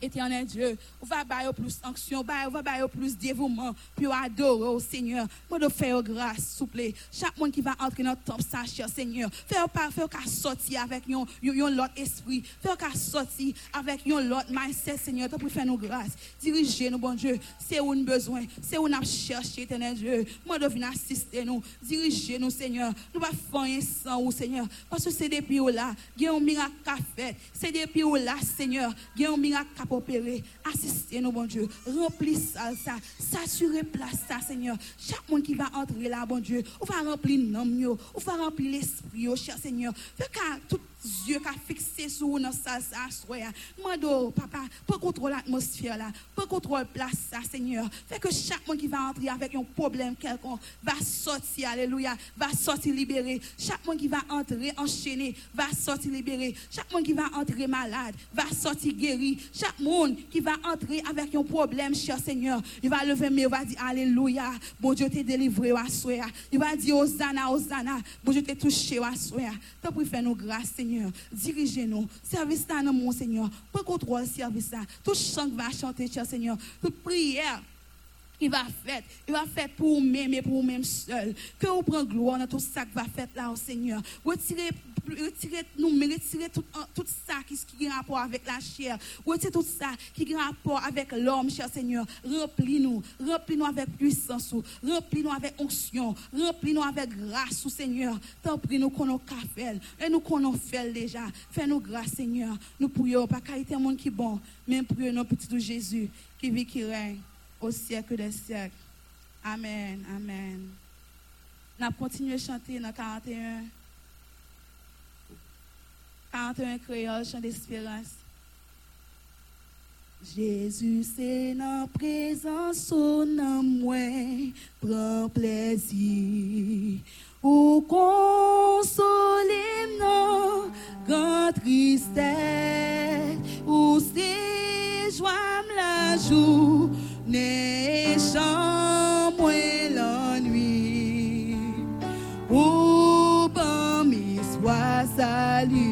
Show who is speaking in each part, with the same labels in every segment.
Speaker 1: Éternel Dieu, on va bailler plus d'onction, on va bailler plus dévouement, puis adorer au Seigneur. Moi, de faire grâce, s'il vous plaît. Chaque monde qui va entrer dans notre temple, ça, cher Seigneur. Faire pas, faire qu'à sortir avec un l'autre esprit. Faire qu'à sortir avec un l'autre mindset, Seigneur. Tu pour faire nos grâces. Dirigez nous, bon Dieu. C'est où nous besoin. C'est où nous cherché, éternel Dieu. Moi, de venir assister nous. Dirigez nous, Seigneur. Nous va faire sans vous, Seigneur. Parce que c'est depuis là, il y a un miracle à faire. C'est depuis là, Seigneur, il y a un miracle opérer. Assistez-nous, bon Dieu. Remplis ça, ça. Saturez place, ça, Seigneur. Chaque monde qui va entrer là, bon Dieu, on va remplir l'homme, on va remplir l'esprit, cher Seigneur. Fait tout yeux qui fixé sur nous, ça, ça, soya. Mando, papa, pour contrôler l'atmosphère là, pour contrôler place ça, Seigneur. Fait que chaque monde qui va entrer avec un problème quelconque va sortir, alléluia, va sortir libéré. Chaque monde qui va entrer enchaîné va sortir libéré. Chaque monde qui va entrer malade va sortir guéri. Chaque monde qui va entrer avec un problème, cher Seigneur, il va lever mais il va dire alléluia, bon Dieu t'est délivré. Il va dire Hosanna, Hosanna, bon Dieu t'est touché. T'as pour faire nos grâces, Seigneur. Dirigez-nous. Service là, mon Seigneur. Pour contrôle service là. Tout chant va chanter, cher Seigneur. Toute prière il va faire, il va faire pour vous-même et pour vous-même seul. Que vous preniez gloire dans tout ça qui va faire là au Seigneur. Retirez, retirez nous, retirez tout, tout ça qui, a rapport avec la chair. Retirez tout ça qui a rapport avec l'homme, cher Seigneur. Remplis-nous, remplis-nous avec puissance, remplis-nous avec onction, remplis-nous avec grâce, Seigneur. Tant pis nous qu'on a fait, et nous qu'on fait déjà. Fais-nous grâce, Seigneur. Nous prions, pas qualité monde qui bon, mais prions nos petits Jésus qui vit, qui règne au siècle des siècles. Amen, amen. On continué à chanter dans 41. 41 créole, chant d'espérance. Jésus, c'est dans présence, son moi, prend plaisir. Ou consoler non, grand tristesse, ou c'est joie la joue ne chambre l'ennui. Ou parmi soit salut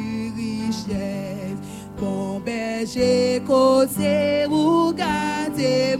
Speaker 1: richesse, bon berger côté ou gardez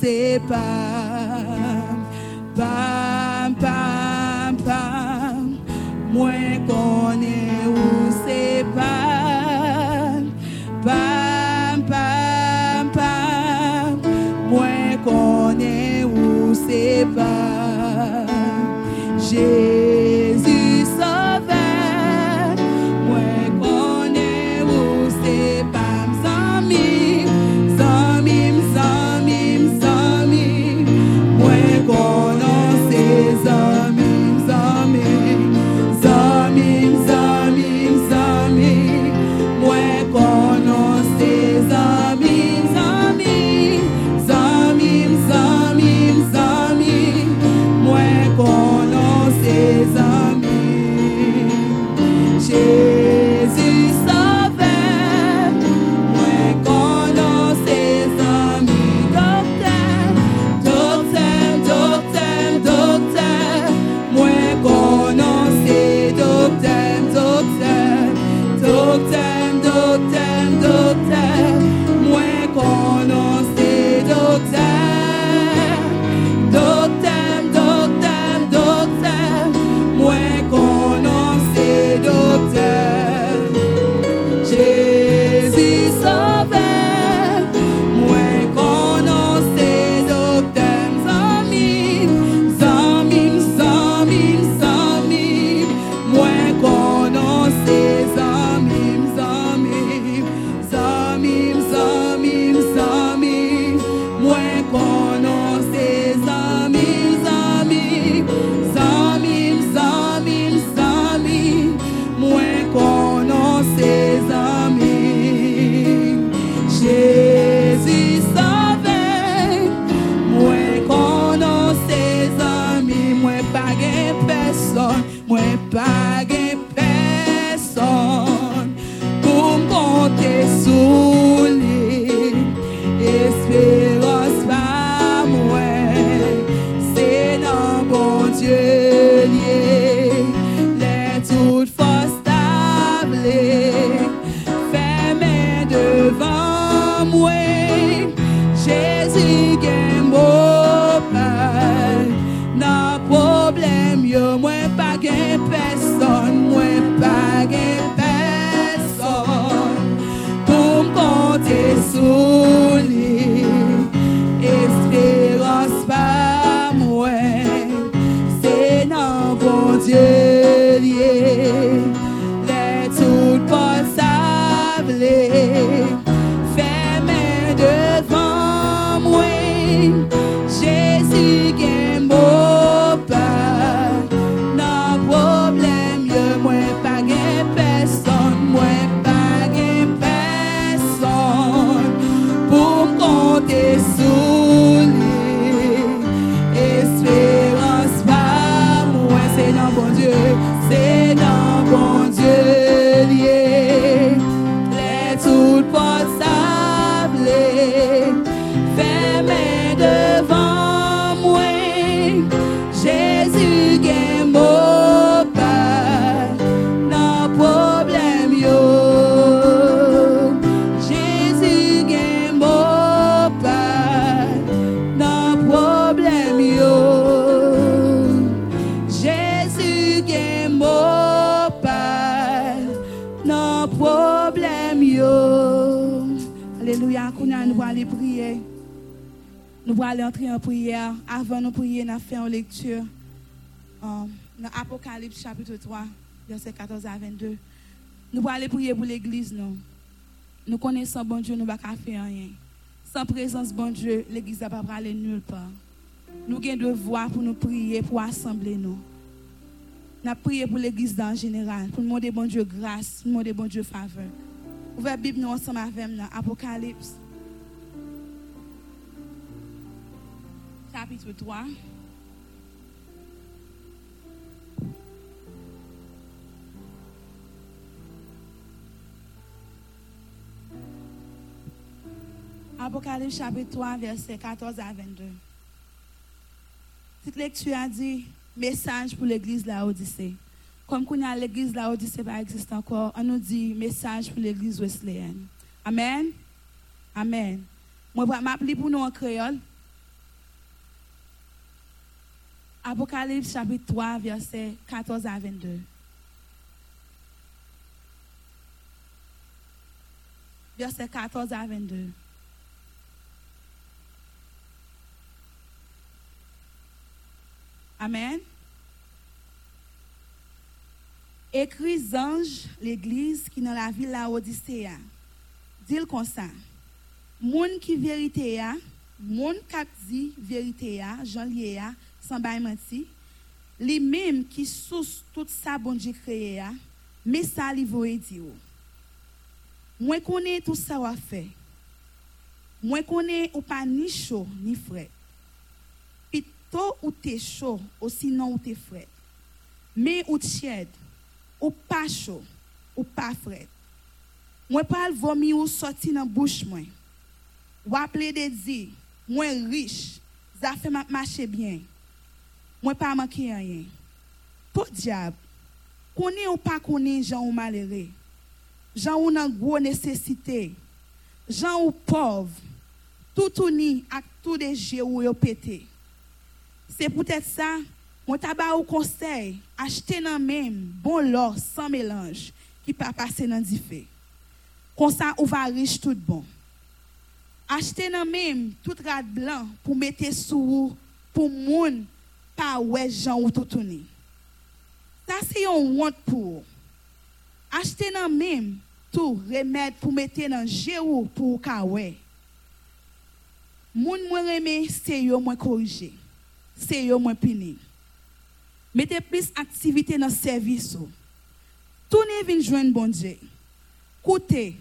Speaker 1: C'est pas, pas, moins qu'on est où c'est pas, pas, moins qu'on est où c'est pas, problème yo. Alléluia, nous allons aller prier. Nous allons entrer en prière. Avant de prier, nous faire une lecture. Um, Apocalypse chapitre 3, verset 14 à 22. Nous allons aller prier pour l'église. Nous, nous connaissons bon Dieu, nous ne pouvons faire rien. Sans présence bon Dieu, l'église ne va pas aller nulle part. Nous avons devoir pour nous prier, pour assembler nous. Avons prié pour l'église en général, pour demander bon Dieu grâce, pour demander bon Dieu faveur. Ouvrez la Bible nous ensemble avec nous, Apocalypse. Chapitre 3. Apocalypse chapitre 3, verset 14 à 22. Cette lecture a dit mesaj pou l'Eglise la Odise. Kom koun ya l'Eglise la Odise pa eksist ankor, an nou di mesaj pou l'Eglise Wesleyan. Amen? Amen. Mwen wap map li pou nou an kreol. Apokalips chapit 3 verset 14 a 22. Verset 14 a 22. Amen. Écrit ange l'église qui dans la ville la Odyssée. Dis comme ça. Moun qui vérité a, moun qui dit vérité a, Jean lié a, sans bail menti. Li même qui sous tout ça bon Dieu créé a, mais ça li voye dire. Moi connais tout ça wa fait. Moi connais ou pas ni chaud ni frais To ou te chou, ou sinon ou te fred. Me ou tchèd, ou pa chou, ou pa fred. Mwen pal vomi ou soti nan bouch mwen. Waple de di, mwen rich, zafè map mache byen. Mwen pa manke yanyen. Po diab, konen ou pa konen jan ou malere. Jan ou nan gwo nesesite. Jan ou pov. Toutouni ak tou deje ou yo pete. Se pou tèt sa, mwen taba ou konsey, achete nan menm bon lor san melanj ki pa pase nan di fe. Konsan ou va riche tout bon. Achete nan menm tout rad blan pou mette sou ou pou moun pa wè jan ou toutouni. Sa se yon want pou ou. Achete nan menm tou remèd pou mette nan je ou pou ou ka wè. Moun mwen reme se yo mwen korije. C'est yo moins puni. Mettez plus activité dans le service. Tout n'est venu joindre bon Dieu. Écoutez,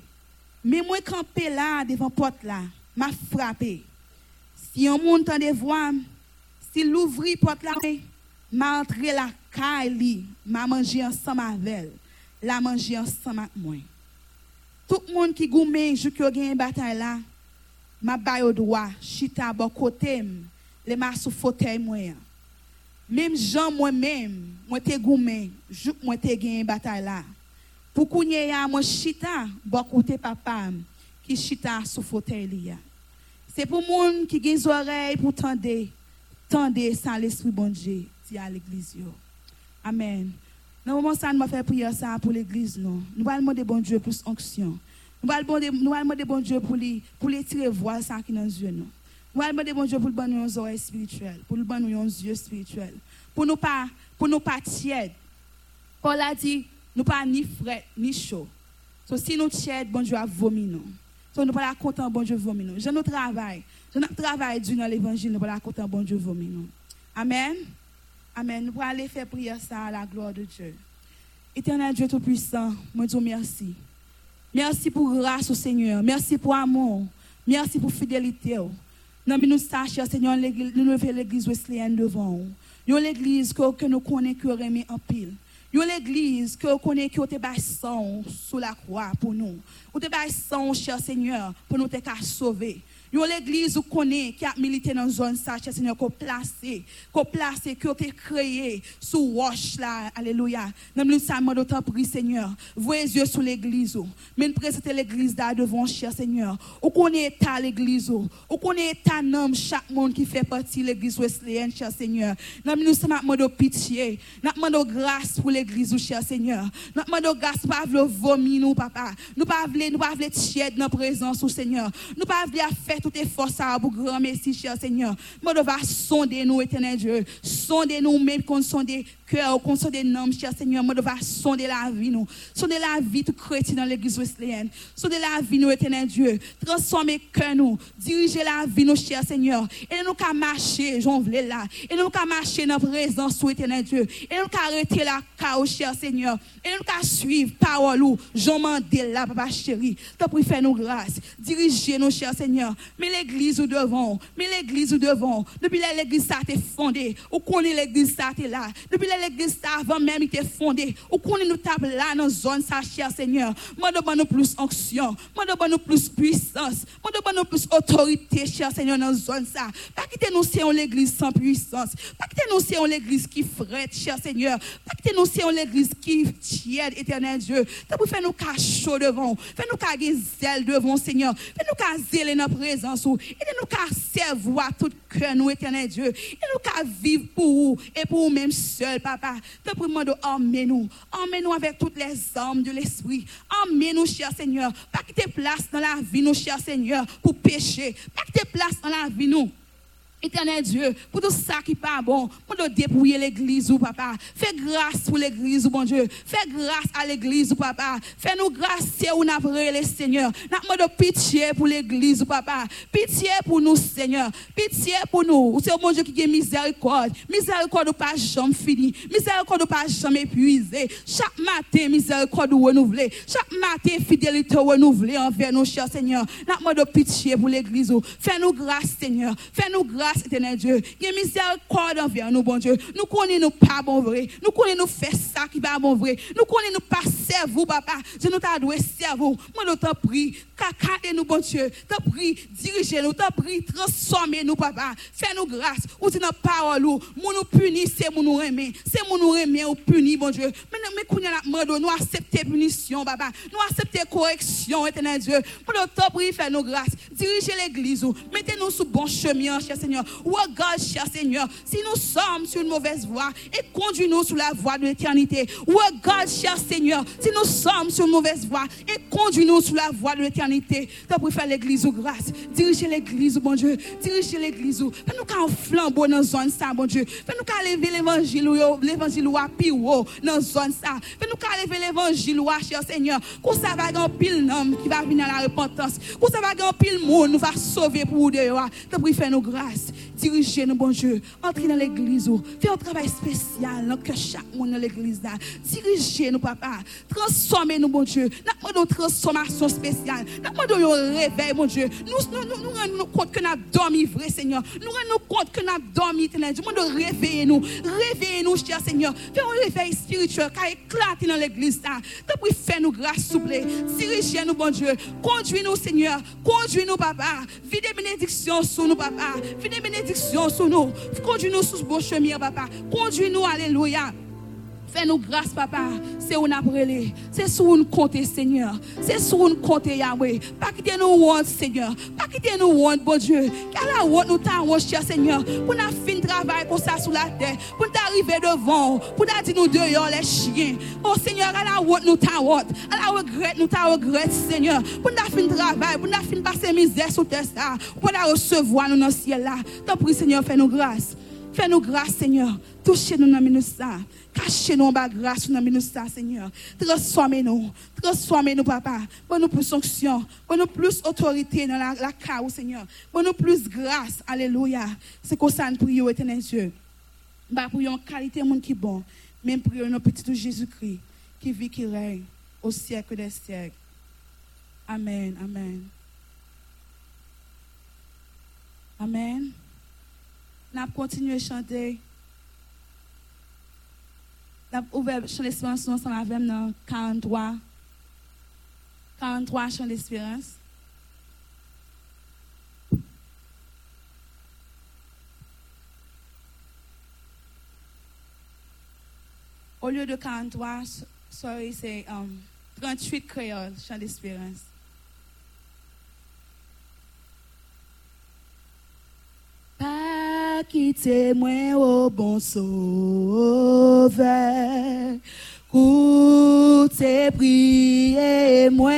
Speaker 1: mais moi camper là devant porte là, m'a frappé. Si on monte de voix, si l'ouvre porte là, m'a entré la caille, m'a mangé ensemble avec elle, la manger ensemble avec moi. Tout le monde qui goumé, je qui a une bataille là, m'a baille au droit, chita bon côté, les ma sous fauteuil moi. Même Jean moi-même, moi te goumé, moi te gagné bataille là. Pour kounye ya moi chita, bon côté papa qui chita sous fauteuil là. C'est pour monde qui gagne oreilles pour tendre, tendre sans l'esprit bon Dieu, dit à l'église. Amen. Dans le moment ça nous va faire prier ça pour l'église non. Nous allons demander bon Dieu plus onction. Nous allons demander bon Dieu pour les pour les tirer voir ça qui dans yeux. Allons demander bon Dieu pour le nous oreilles spirituelles, pour le bon nous yeux spirituels, pour nous pas pour nous pas tiède. Paul a dit nous pas ni frais ni chaud. So, si nous tiède, bon Dieu a vomi nous. So, nous pas content bon Dieu vomi nous. Je nous travaille. Je nous travaille du dans l'évangile, nous pas content bon Dieu vomi nous. Amen. Amen. Nous allons aller faire prier ça à la gloire de Dieu. Éternel Dieu Tout-Puissant, moi dis merci. Merci pour grâce au Seigneur. Merci pour amour. Merci pour fidélité. Nous nous sachons, Seigneur, nous lever l'église wesleyenne devant nous. l'église que, nous connaissons qui remet en pile. Yo l'église que nous connaissons qui te sang sous la croix pour nous. Ou te sang, cher Seigneur, pour nous te sauver. Yo l'église où connaît qui a milité dans zone ça, cher Seigneur, qu'on placé, qu'on placé, qu'on été créé sous wash là. Alléluia. Dans le ça, moi d'autant prie, Seigneur. Voyez yeux sur l'église. Mais présenter l'église là devant, cher Seigneur. Ou connaît état l'église. Ou connaît état nom chaque monde qui fait partie de l'église wesleyenne, cher Seigneur. Dans nous sommes de pitié. Nous demandons grâce pour l'église, cher Seigneur. Nous demandons grâce pas vomir nous, papa. Nous pas vouloir, nous pas vouloir tiède dans présence, au Seigneur. Nous pas vouloir faire tout effort ça pour grand merci, cher Seigneur. Nous devons sonder nous, éternel Dieu. Sonder nous, même qu'on sonder cœur, qu'on sonde noms, cher Seigneur. Nous devons sonder la vie, nous. Sonder la vie tout chrétien dans l'église wesleyenne. Sonder la vie, nous, éternel Dieu. Transformer cœur, nous. Diriger la vie, nous, cher Seigneur. Et nous qu'à marcher, voulais là. Et nous qu'à marcher dans la présence, éternel Dieu. Et nous qu'à arrêter la chaos, cher Seigneur. Et nous qu'à suivre parole ou Jean Mandela, papa chéri. T'as pris faire nous grâce. Diriger nous, cher Seigneur. Mais l'église ou devant. Mais l'église ou devant. Depuis l'église ça t'est fondée. Ou connaît l'église ça t'est là. Depuis l'église ça avant même il t'est fondé. Ou connaît nous table là dans zone ça, cher Seigneur. Moi demande nous plus onction. Moi demande nous plus puissance. Moi demande nous plus autorité, cher Seigneur, dans zone ça. Pas quitter nous c'est l'église sans puissance. Pas quitter nous c'est l'église qui frette, cher Seigneur. Pas quitter nous c'est l'église qui tiède, éternel Dieu. T'as pour faire nous chaud devant. Fais nous qu'à zèle devant, Seigneur. Fais nous qu'à zèle dans Et nous qu'à servir tout cœur, nous, éternel Dieu. Et nous qu'à vivre pour vous et pour vous-même seul, papa. Te prions de emmenez-nous. Emmenez-nous avec toutes les armes de l'esprit. Emmenez-nous, cher Seigneur. Pas quitter place dans la vie, nous, cher Seigneur, pour pécher. Pas quitter place dans la vie, nous. Éternel Dieu, pour tout ça qui n'est pas bon, pour nous dépouiller l'église ou papa. Fais grâce pour l'église ou bon Dieu. Fais grâce à l'église ou papa. Fais-nous grâce où nous avons le Seigneur. Nous de pitié pour l'église ou papa. Pitié pour nous, Seigneur. Pitié pour nous. C'est bon Dieu qui a miséricorde. Miséricorde ou pas jamais fini. Miséricorde ou pas jamais épuisé. Chaque matin, miséricorde ou renouvelée. Chaque matin, fidélité renouvelée envers nos chers Seigneur. Nous de pitié pour l'église. Fais-nous grâce, Seigneur. Fais-nous grâce grâce éternelle Dieu. Il y a miséricorde envers nous, bon Dieu. Nous connaissons pas bon vrai. Nous connaissons nous faire ça qui va bon vrai. Nous connaissons nous pas servir, papa. Je nous t'adoué servir. Moi, nous t'en prie. Caca nous, bon Dieu. T'en prie, dirigez-nous. T'en prie, transformez-nous, papa. Fais-nous grâce. Ou si notre parole, nous nous punissons, c'est nous nous aimer. C'est nous nous aimer, ou punir, bon Dieu. Mais non, nous, mais nous acceptons punition, papa. Nous acceptons correction, éternel Dieu. Pour nous t'en prie, fais-nous grâce. Dirigez l'église, mettez-nous sous bon chemin, cher Seigneur. Regarde, cher Seigneur, si nous sommes sur une mauvaise voie, et conduis-nous sur la voie de l'éternité. Regarde, cher Seigneur, si nous sommes sur une mauvaise voie, et conduis-nous sur la voie de l'éternité. Tu pour faire l'église ou grâce. Dirigez l'église, bon Dieu. Dirigez l'église. Fais-nous qu'un flambeau dans la zone ça, bon Dieu. Fais-nous qu'à lever l'évangile, l'évangile ou à dans la zone ça. Fais-nous qu'à lever l'évangile, cher Seigneur. Qu'on ça va pile homme qui va venir à la repentance. Qu'on ça va un pile monde nous va sauver pour vous. Tu pour faire nos grâces. Dirigez-nous, bon Dieu. Entrez dans l'église. Faites un travail spécial dans que chaque monde dans l'église. Dirigez-nous, papa. Transformez-nous, bon Dieu. Nous avons une transformation spéciale. Nous avons un réveil, bon Dieu. Nous nous, nous, rendons compte que nous avons vrai Seigneur. Nous rendons compte que nous avons dormi, Dieu. Nous réveillez-nous. Réveillez-nous, cher Seigneur. Faites un réveil spirituel qui a éclaté dans l'église. Depuis, faites-nous grâce, s'il vous plaît. Dirigez-nous, bon Dieu. Conduis-nous, Seigneur. Conduis-nous, papa. Vide bénédiction sur nous, papa. Vide sur nous. Conduis-nous sur ce bon chemin, papa. Conduis-nous, alléluia. Fais-nous grâce, papa. C'est où nous appelons. C'est sur nous compter, Seigneur. C'est sur nous compter, Yahweh. Pas quitter nous honte, Seigneur. Pas quitter nous honte, bon Dieu. La honte nous t'a cher Seigneur. Pour nous finir travail comme ça sur la terre. Pour nous arriver devant. Pour nous dire nous dehors les chiens. Oh Seigneur, à la honte nous t'a honte. À la regret nous t'a regret, Seigneur. Pour nous finir travail. Pour nous finir passer misère sur terre. Pour nous recevoir nous dans le ciel là. T'en prie, Seigneur, fais-nous grâce. Fais-nous grâce, Seigneur. Touchez-nous dans le ça. Cachez-nous en bas grâce dans le ça, Seigneur. Transformez-nous. Transformez-nous, papa. Bonne-nous plus onction. Bonne-nous plus autorité dans la, la Seigneur. Bonne-nous plus grâce. Alléluia. C'est comme ça nous prions, éternel Dieu. Bah, prions qualité monde qui bon. Même prions nos petits Jésus-Christ qui vit, qui règne au siècle des siècles. Amen. Amen. Amen. On continué à chanter ouvert champ d'espérance ensemble avec dans 43 43 champs d'espérance. Au lieu de 43, sorry, c'est um, 38 créoles, champs d'espérance. Pas quitter moi au bon sauveur, coûtez prier moi.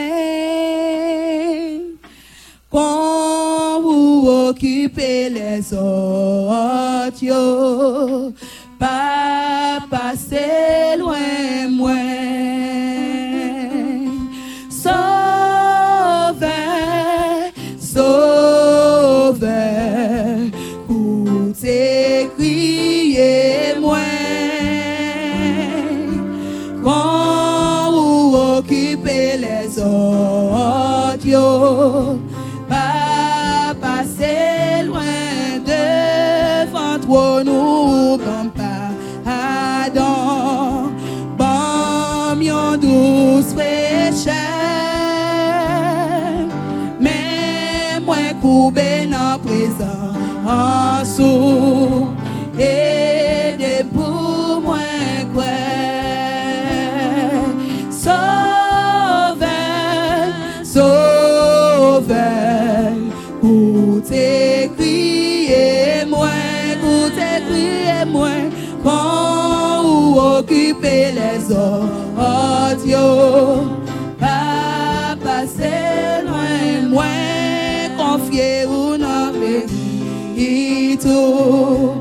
Speaker 1: Quand vous occupez les autres, pas passer loin moi. Yo, pas passer loin devant toi, nous, bon pardon, bon, yon douce fraîcheur, mais moi, coupé dans présent, en sous, et les autres, yo, pas passer loin, moins confier ou non, et tout,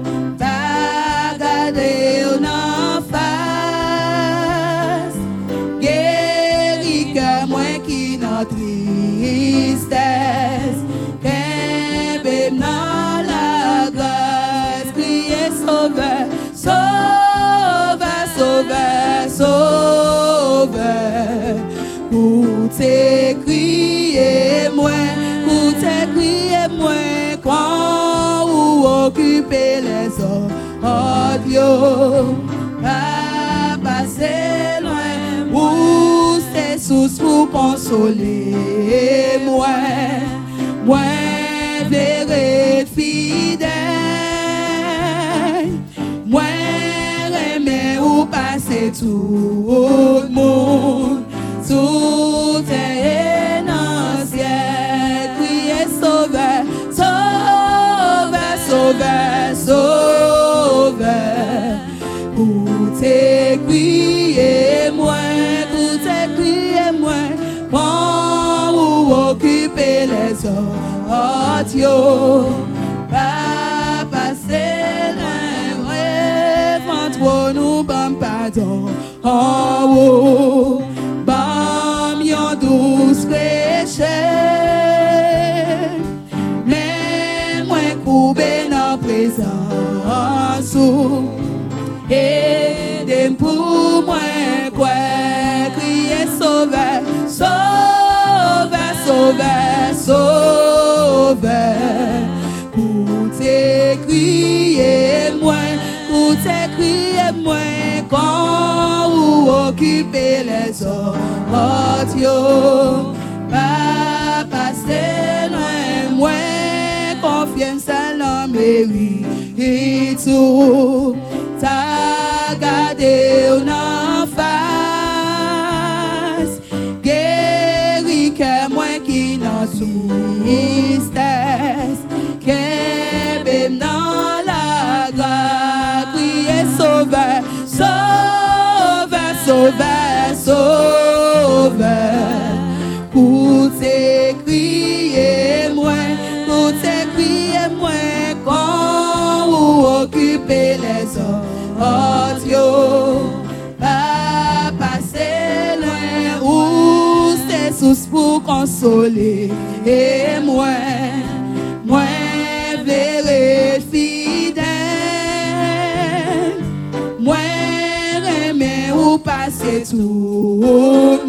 Speaker 1: pour crier moi, pour crier moi, quand vous occupez les autres, yo, pas passer loin, ou c'est sous pour consoler moi, moi verrai fidèle, moi aimer ou passer tout le monde, tout est dans ciel, crier sauveur, sauveur, sauveur, sauveur, pour crier moi, pour crier moi, quand vous occupez les autres, pas passer loin, ouais, toi nous bam pardon, en haut, pour moi, quoi, crier sauveur, sauveur, sauveur, sauveur, écoutez, crier moi, écoutez, crier moi, quand vous occupez les autres, à l'homme, oui, consoler, et moi, moi, verrai fidèle, moi, aimer ou passer tout le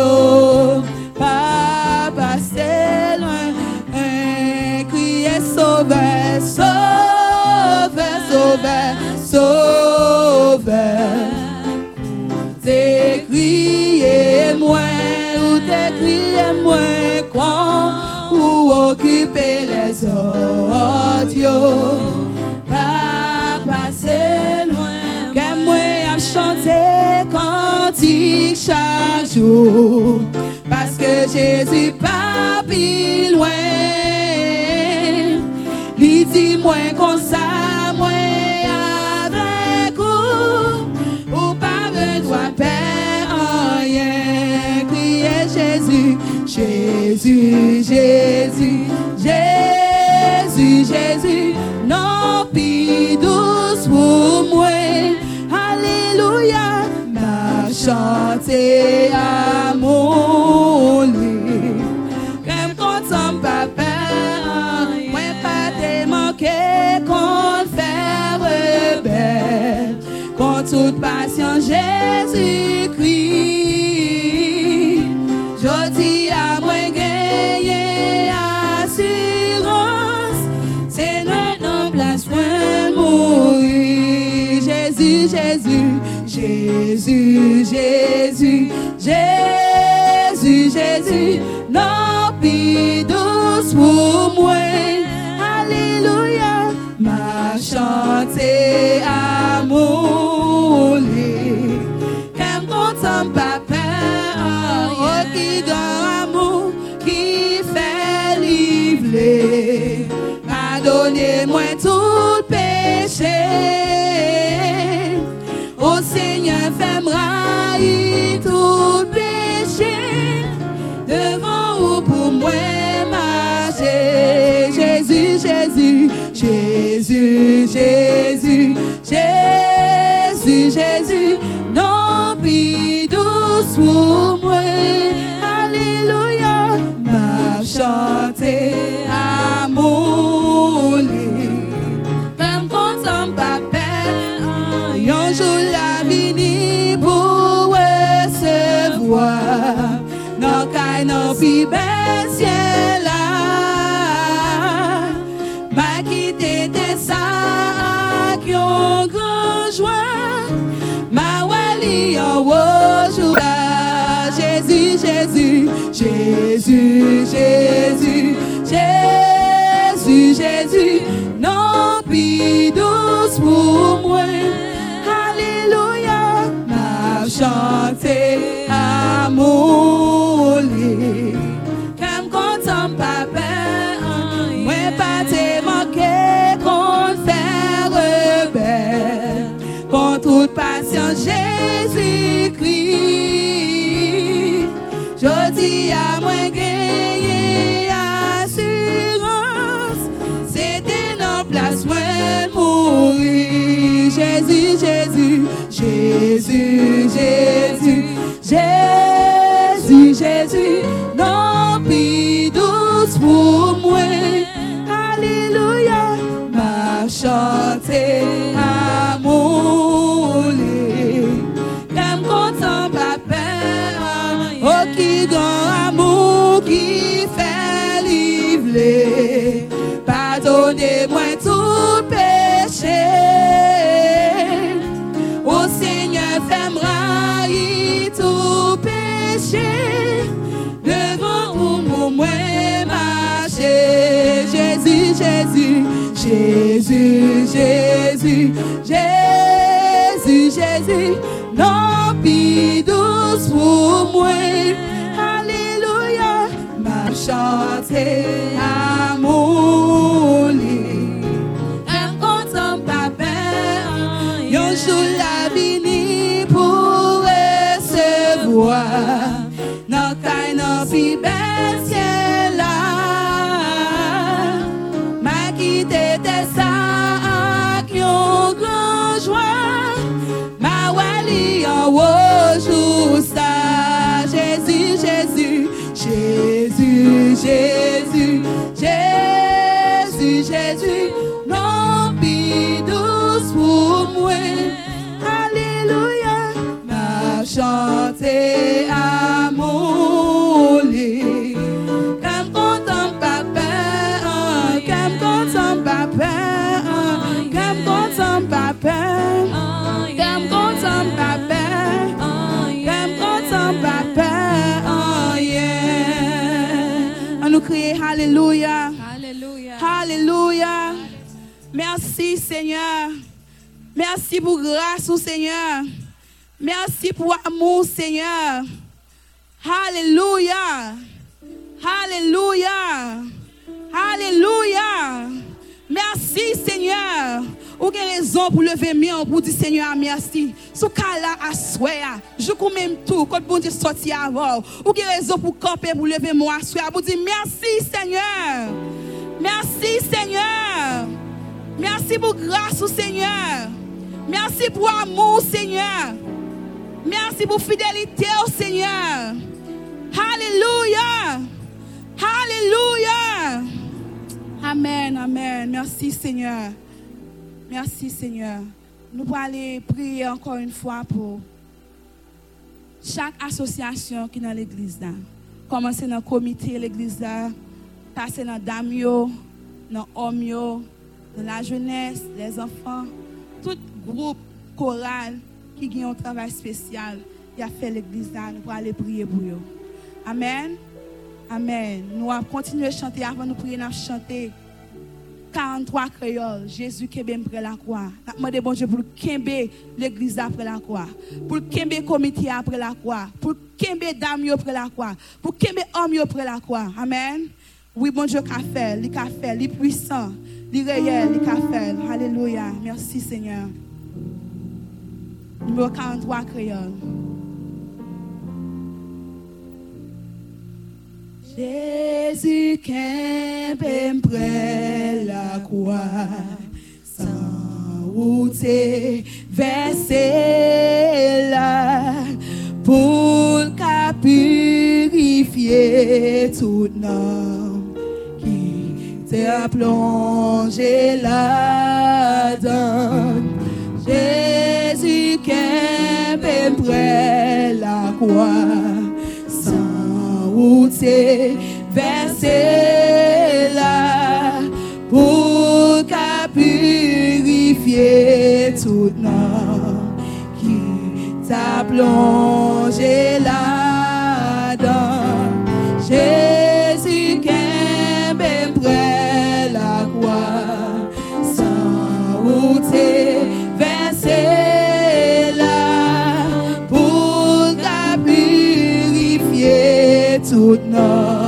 Speaker 1: yo, pas passer loin, hein, crier sauveur, sauveur, sauveur, sauveur. T'es crié moi, ou t'es crié moi, quand ou occuper les autres, parce que Jésus pas plus loin. Lui dit moi comme ça, moi avec vous, ou pas besoin faire rien, crier Jésus, Jésus, Jésus, Jésus, Jésus, m'a chanté Jésus, Jésus, Jésus, non douce pour moi. Alléluia, m'a chanté lit. Qu'aime content papa, oh qui grand amour, qui fait livrer. Pardonnez-moi tout tout péché. Devant ou pour moi marcher. Jésus, Jésus, Jésus, Jésus, en là. Jésus, Jésus, Jésus, Jésus, Jésus, Jésus, non plus douce pour moi. Alléluia, m'a chanté à mon lit. Comme content papa, moi pas te manquer qu'on fait rebelle. Contre toute patience, Jésus-Christ. Dis à moi gagner assurance. C'était nos places, moi mourir. Jésus, Jésus, Jésus, Jésus, Jésus, fait livrer. Pardonnez-moi tout péché. Au Seigneur, fais-moi tout péché. Devant vous, moi, marcher. Jésus, Jésus, Jésus, Jésus, Jésus, Jésus. Non, plus douce pour moi. Alléluia, m'a chanté Seigneur. Merci pour grâce au Seigneur. Merci pour amour Seigneur. Alléluia. Alléluia. Alléluia. Merci Seigneur. Ou avez raison pour lever main pour dire Seigneur merci. À soya, je coup même tout quand bon Dieu sorti avant. Ou avez raison pour camper pour lever moi soya pour dire merci Seigneur. Merci Seigneur. Merci pour grâce Seigneur. Merci pour amour Seigneur. Merci pour fidélité Seigneur. Alléluia. Alléluia. Amen, amen. Merci Seigneur. Merci Seigneur. Nous allons aller prier encore une fois pour chaque association qui est dans l'église. Commencer dans le comité de l'église, passer dans Damio, dans Omio, dans la jeunesse, les enfants, tout groupe choral qui a un travail spécial, qui a fait l'église là, nous allons aller prier pour eux. Amen. Amen. Nous allons continuer à chanter avant de prier, nous chanter 43 créoles. Jésus qui est près la croix. Nous demandons bon Dieu pour Kembe l'église après la croix. Pour Kembe comité après la croix. Pour Kembe dame après la croix. Pour Kembe homme après la croix. Amen. Oui, bon Dieu, qu'a fait, il a fait, il puissant, il réel, il a fait. Alléluia. Merci Seigneur. Numéro 43 créole. Jésus est près la croix, sans route versé là, pour qu'à purifier tout nom qui t'a plongé là-dedans. Jésus qui est près la croix, sans route versé là, pour qu'à purifier tout nom qui t'a plongé là-dedans. Purifier tout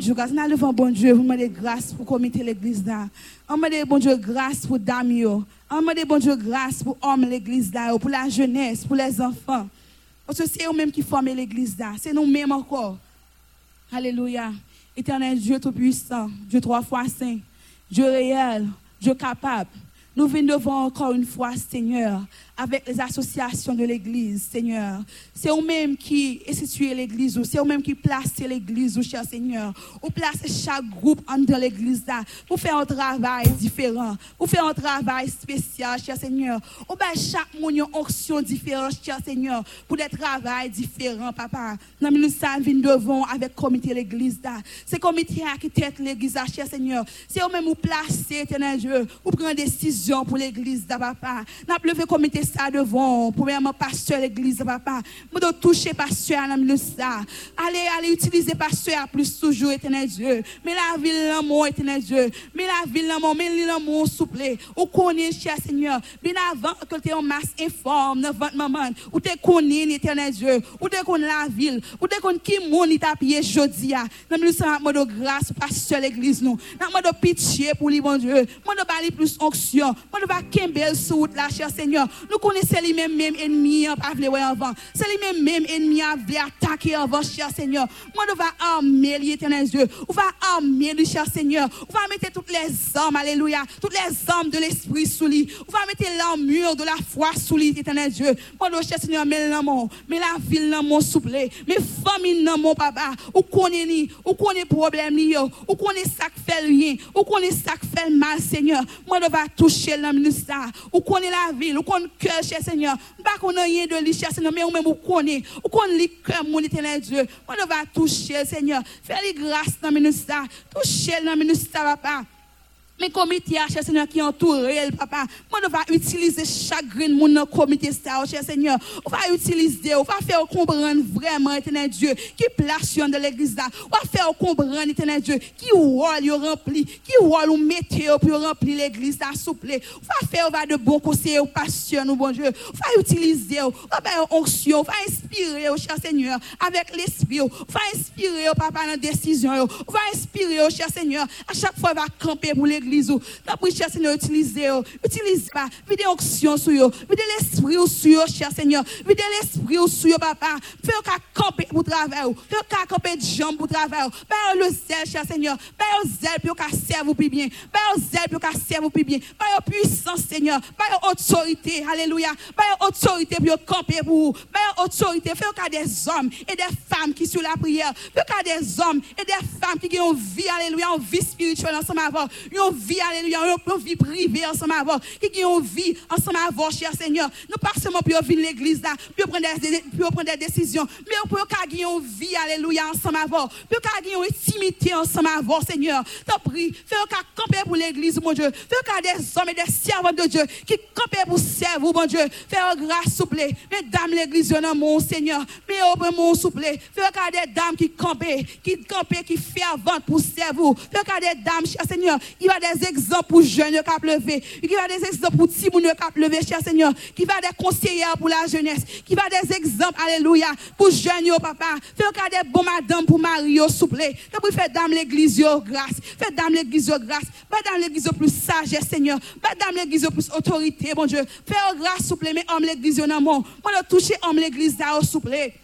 Speaker 1: Dieu grâce. A levé bon Dieu. Vous demandez grâce pour comité l'église là. On a demandé bon Dieu grâce pour Damio. On a demandé bon Dieu grâce pour homme l'église là, pour la jeunesse, pour les enfants. Parce que c'est eux-mêmes qui forment l'église là. C'est nous-mêmes encore. Alléluia. Éternel Dieu Tout-Puissant, Dieu trois fois saint, Dieu réel, Dieu capable. Nous venons devant encore une fois, Seigneur, avec les associations de l'Église, Seigneur. C'est eux-mêmes qui situent l'Église, ou c'est eux-mêmes qui placent l'Église, ou cher Seigneur. Ou placez chaque groupe dans l'Église pour faire un travail différent, pour faire un travail spécial, cher Seigneur. Ou bien chaque monde une onction différente, cher Seigneur, pour des travails différents, papa. Nous nous venons devant avec le comité l'Église là. C'est le comité qui tête l'Église cher Seigneur. C'est où placer, éternel Dieu, pour prendre des décisions pour l'Église papa. Nous avons le comité ça devant, premièrement, pasteur l'église, papa. Nous devons toucher pasteur dans le ça. Allez, allez utiliser pasteur plus toujours, éternel Dieu. Mais la ville l'amour, éternel Dieu. Mais la ville l'amour, mais l'amour souple. Ou connaît, cher Seigneur? Bien avant que tu une masse informe dans votre maman. Ou tu connais, éternel Dieu? Ou tu connais la ville? Ou tu connais qui monde t'a payé jeudi. Nous nous sommes de grâce, pasteur l'église, nous. Nous de pitié pour lui, bon Dieu. Plus onction. Nous de pas belle sous la, cher Seigneur. Nous connaissons les mêmes même ennemis pas vle avant. C'est les mêmes même ennemis à vle attaquer avant cher Seigneur. Moi nous va armer l'éternel Dieu. On va armer le cher Seigneur. On va mettre toutes les armes alléluia, toutes les armes de l'esprit sous lui. On va mettre l'armure de la foi sous lui éternel Dieu. Moi nous cher Seigneur mais l'amour, mais la ville l'amour souple, mais famille non mon papa, ou connaît ni, ou connaît problème ni ou connaît ça qui fait rien, ou connaît ça qui fait mal Seigneur. Moi nous va toucher l'homme ça. Ou connaît la ville, ou connaît cœur, cher Seigneur. Pas qu'on a rien de lui, cher Seigneur, mais on même vous connaît. Ou connaissez le cœur, mon éternel Dieu. On va toucher, Seigneur. Fais les grâces non, dans le ministère. Touchez dans le non, ministère, papa. Mais comité, cher Seigneur, qui entoure le papa, moi, on va utiliser chaque grain de mon comité, ça, cher Seigneur. On va utiliser, on va faire comprendre vraiment, éternel Dieu, qui place dans l'église là. On va faire comprendre, éternel Dieu, qui rôle rempli, qui rôle ou mettez pour remplir l'église là, souple. On va faire, on va de bons conseils, passion, nous, bon Dieu. On va utiliser, on va faire onction, on va inspirer, cher Seigneur, avec l'esprit. On va inspirer, papa, dans la décision. On va inspirer, cher Seigneur, à chaque fois, on va camper pour l'église l'église. N'a pris, cher Seigneur, utilisez, utilisez pas. Videz onction sur eux. Videz l'esprit sur eux, cher Seigneur. Videz l'esprit sur eux, papa. Faites qu'à camper pour travailler. Faites qu'à camper de jambes pour travailler. Père le zèle, cher Seigneur. Père le zèle pour qu'à servir plus bien. Père le zèle pour qu'à servir plus bien. Père puissance, Seigneur. Père autorité. Alléluia. Père autorité pour camper pour vous. Père autorité. Faites qu'à des hommes et des femmes qui sont la prière. Faites qu'à des hommes et des femmes qui ont vie, alléluia, une vie spirituelle ensemble avant. Vie, alléluia, une vie privée ensemble avant. Qui ont une vie ensemble avant, cher Seigneur. Nous pas seulement pour venir l'église là, pour prendre des, pour prendre des décisions, mais pour qu'il y ait une vie, alléluia, ensemble avant. Pour qu'il y ait une intimité ensemble avant, Seigneur. T'en prie, fais qu'à camper pour l'église, mon Dieu. Fais qu'à des hommes et des servants de Dieu qui campent pour servir, mon Dieu. Fais grâce, souple. Mesdames, l'église, mon Seigneur. Mais au mon souple. Fais qu'à des dames qui campent, qui campent, qui fervent pour servir. Fais qu'à des dames, cher Seigneur, il va des exemples pour jeunes qui levé, qui va des exemples pour petits qui levé, cher Seigneur, qui va des conseillers pour la jeunesse, qui va des exemples, alléluia, pour jeunes, papa. Fais des bons madame pour Mario, s'il vous plaît. Fais faire dame l'église, grâce. Fais dame l'église, grâce. Fais dame l'église plus sagesse, Seigneur. Fais dame l'église plus autorité, bon Dieu. Fais grâce, s'il vous plaît, mais homme l'église, non, moi, toucher homme l'église, plaît.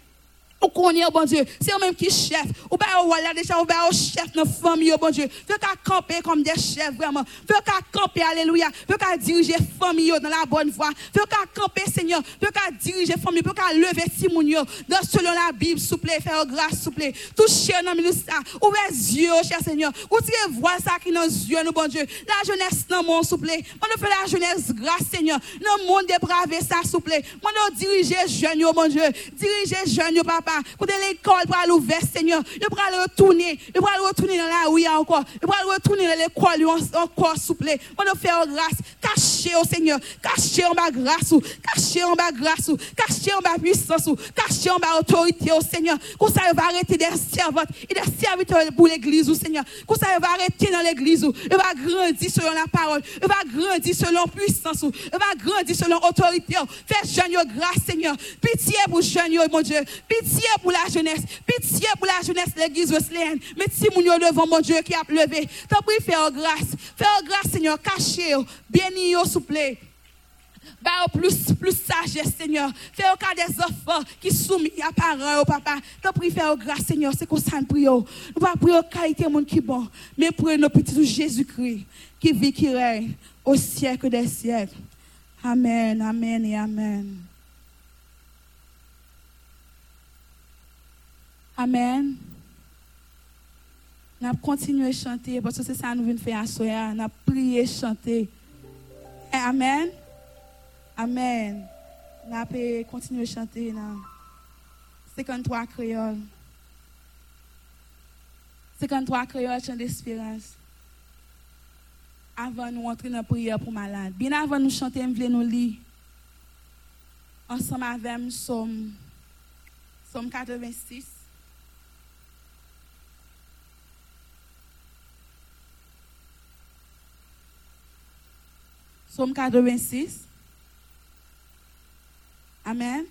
Speaker 1: Ou connaît, bon Dieu. C'est eux-mêmes qui chef. Ou pas voilà déjà, ou pas chef de famille, bon Dieu. Fait qu'à camper comme des chefs, vraiment. Fait qu'à camper, alléluia. Fait qu'à diriger famille dans la bonne voie. Fait qu'à camper, Seigneur. Fait qu'à diriger famille. Fait qu'à lever Simonio. Dans selon la Bible, s'il vous. Faire grâce, s'il vous plaît. Touchez dans le ministère. Ouvrez les yeux, cher Seigneur. Ou tirez voir ça qui dans les yeux, nous, bon Dieu. La jeunesse dans mon, s'il vous plaît. Moi, la jeunesse grâce, Seigneur. Le monde dépravé, ça, s'il vous plaît. Moi, nous diriger jeunes, bon Dieu. Diriger jeunes, papa papa. Pour l'école, pour aller Seigneur. Il pour aller retourner. Il pour aller retourner dans la rue encore. Il pour aller retourner dans l'école encore, plaît. On doit faire grâce. Cachez au Seigneur. Cachez en bas grâce. Cachez en bas grâce. Cachez en bas puissance. Cachez en bas autorité au Seigneur. Comme ça, va arrêter des servantes et des serviteurs pour l'église, Seigneur. Comme ça, va arrêter dans l'église. Il va grandir selon la parole. Il va grandir selon puissance. Il va grandir selon autorité. Fais jeune grâce, Seigneur. Pitié pour jeune, mon Dieu. Pitié pour la jeunesse. Pitié pour la jeunesse, l'église Wesleyenne. Mais si mon devant mon Dieu qui a levé. T'as pris faire grâce. Faire grâce, Seigneur. Cachez, bénis, s'il vous plaît. Bah, plus, plus sagesse, Seigneur. Fais au cas des enfants qui soumis à parents, papa. T'as pris faire grâce, Seigneur. C'est qu'on s'en prie. Nous pas prier qualité de monde qui bon. Mais pour nos petits Jésus-Christ qui vit, qui règne au siècle des siècles. Amen, amen et amen. Amen. Nous continué à chanter parce que c'est ça que nous venons faire à soya. Nous prié, chanter. Eh, amen. Amen. Nous continué à chanter dans 53 créoles. 53 créoles, chant d'espérance. Avant nous entrer dans la prière pour malade. Bien avant nous chanter, nous voulons nous lire. Ensemble avec nous, sommes 86. Somme 86. Amen.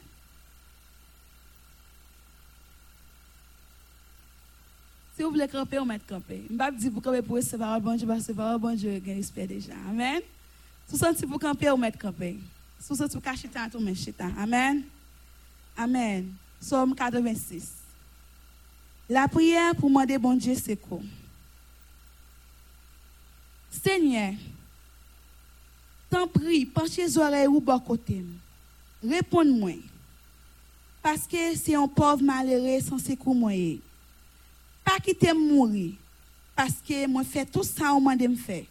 Speaker 1: Si vous voulez camper, on met camper. Je ne pas dire pour camper pour recevoir bon Dieu, parce que bon Dieu, il espère déjà. Amen. Si vous pour camper, on met camper. Si vous sentez pour cacher, on met chita. Amen. Amen. Somme 86. La prière pour demander bon Dieu, c'est quoi? Seigneur, t'en prie, penchez les oreilles ou bas côté. Réponds-moi. Parce que c'est un pauvre malheureux sans secours moi. Pas quitter mourir. Parce que moi fais tout ça au monde me faire.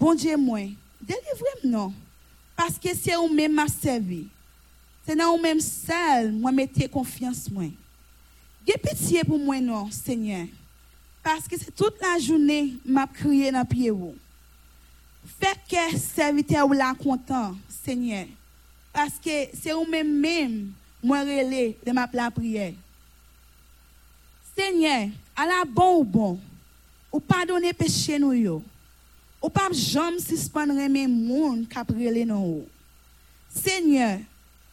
Speaker 1: Bon Dieu moi, délivrez-moi. Parce que c'est où même m'a servi. C'est dans où même seul moi mettez confiance moi. Pitié pour moi non, Seigneur. Parce que c'est toute la journée m'a crié dans pied. Fek ke servite ou la kontan, Senye, paske se ou men men mwen rele de ma pla priye. Senye, ala bon ou bon, ou padone peche nou yo, ou pap jom sispan reme moun kap rele nou yo. Senye,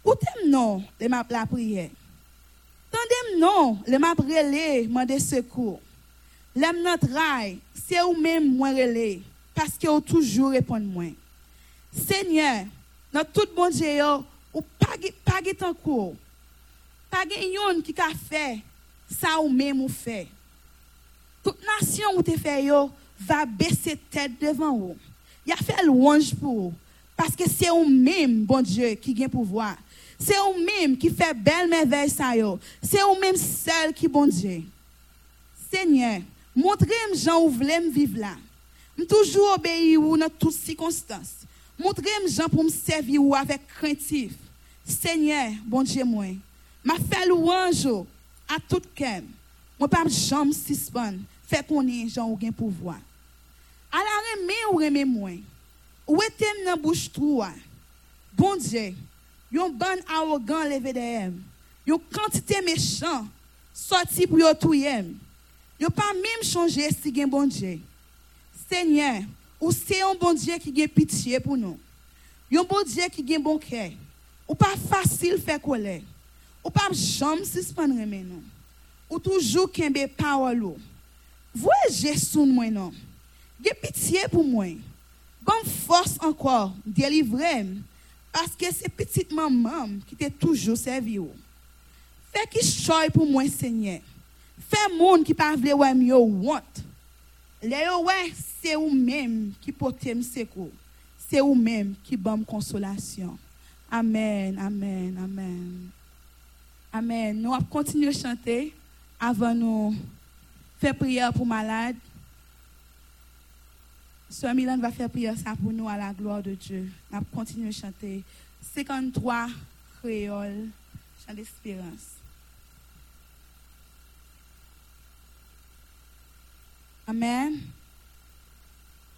Speaker 1: ou tem nou de ma pla priye? Tandem nou le ma prele mwen de sekou. Lem not ray, se ou men mwen rele. Parce que vous toujours répondre moi. Seigneur, dans tout bon Dieu, ou pas pas en cours. Pas yon qui a fait ça ou même ou fait. Toute nation où te fait yo va baisser tête devant vous. Il a fait louange pour vous. Parce que c'est vous même, bon Dieu, qui a pouvoir. C'est vous même qui fait belle merveille ça yo. C'est vous même seul qui bon Dieu. Seigneur, montrez-moi Jean où voulez vivre là toujours obéir ou dans toutes circonstances. Montrez-moi Jean pour me servir avec craintif. Seigneur, bon Dieu moi, m'a fait louange à tout cœur. Moi pas jamais suspendre. Fait qu'on est Jean ou gain pouvoir. À la ou remé moi. Ou était dans bouche toi? Bon Dieu, yon bon arrogant levé de M. Yon quantité méchant sorti pour yon tout Yon pas même changer si gen bon Dieu. Seigneur, ou se yon bon Diyo ki gen pitiye pou nou. Yon bon Diyo ki gen bon kè. Ou pa fasil fè kolè. Ou pa jom sispan remè nou. Ou toujou kenbe pa walo. Vwe jesoun mwen nou. Gen pitiye pou mwen. Bon fòs ankor, delivrem. Paske se pitit mamam ki te toujou servi ou. Fè ki choy pou mwen sènyè. Fè moun ki pa vle wèm yo want. Le yo wè c'est ou même qui porte me secours. C'est ou même qui bonne consolation. Amen, amen, amen. Amen. Nous allons continuer à chanter avant nous faire prière pour malades. Sœur Milan va faire prière ça pour nous à la gloire de Dieu. Nous allons continuer à chanter 53 créoles, chant d'espérance. Amen.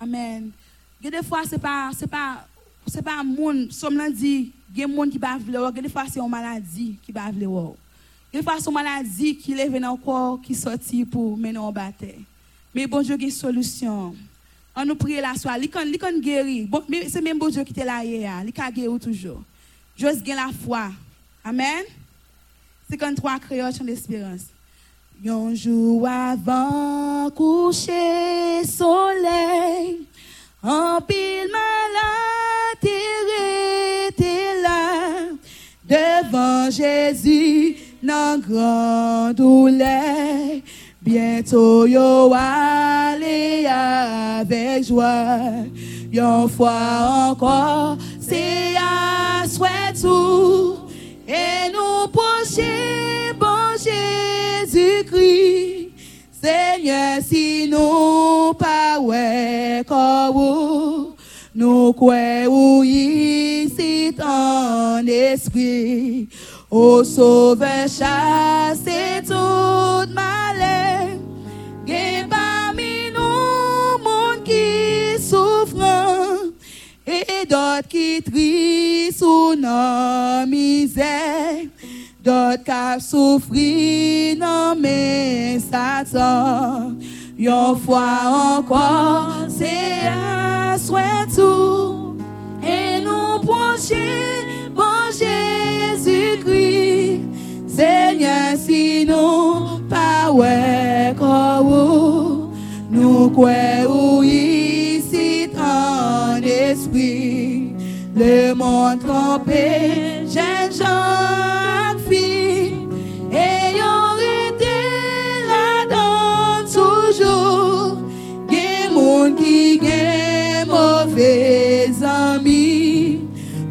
Speaker 1: Amen. Des fois, ce n'est pas, c'est pas, c'est pas un monde, comme l'a dit, il y a un monde qui va vouloir, des fois, c'est une maladie qui va vouloir. Des fois, c'est une maladie qui lève dans le corps, qui sortit pour mener en bataille. Mais bon Dieu, il y a une solution. On nous prie la soirée, il can guérir. Bon, c'est même bon Dieu qui était là hier, il can guérir toujours. Juste gain la foi. Amen. 53 créoles chant d'espérance. Un jour avant coucher soleil, en pile malade était là, devant Jésus, dans grande douleur. Bientôt yo aller avec joie, une fois encore, c'est à souhait tout, et nous pencher Seigneur, si nous pas ouais comme nous croyons ici ton esprit. Ô sauveur, chassez toute malheur. Et parmi nous, monde qui souffre, et d'autres qui trient sous nos misères, d'autres qui souffrent dans mes Satan. Une fois encore, c'est un soin tout, et nous pencher, bon Jésus-Christ. Seigneur, si nous pas comme nous croyons ici ton esprit, le monde trompé, Jean mauvais amis,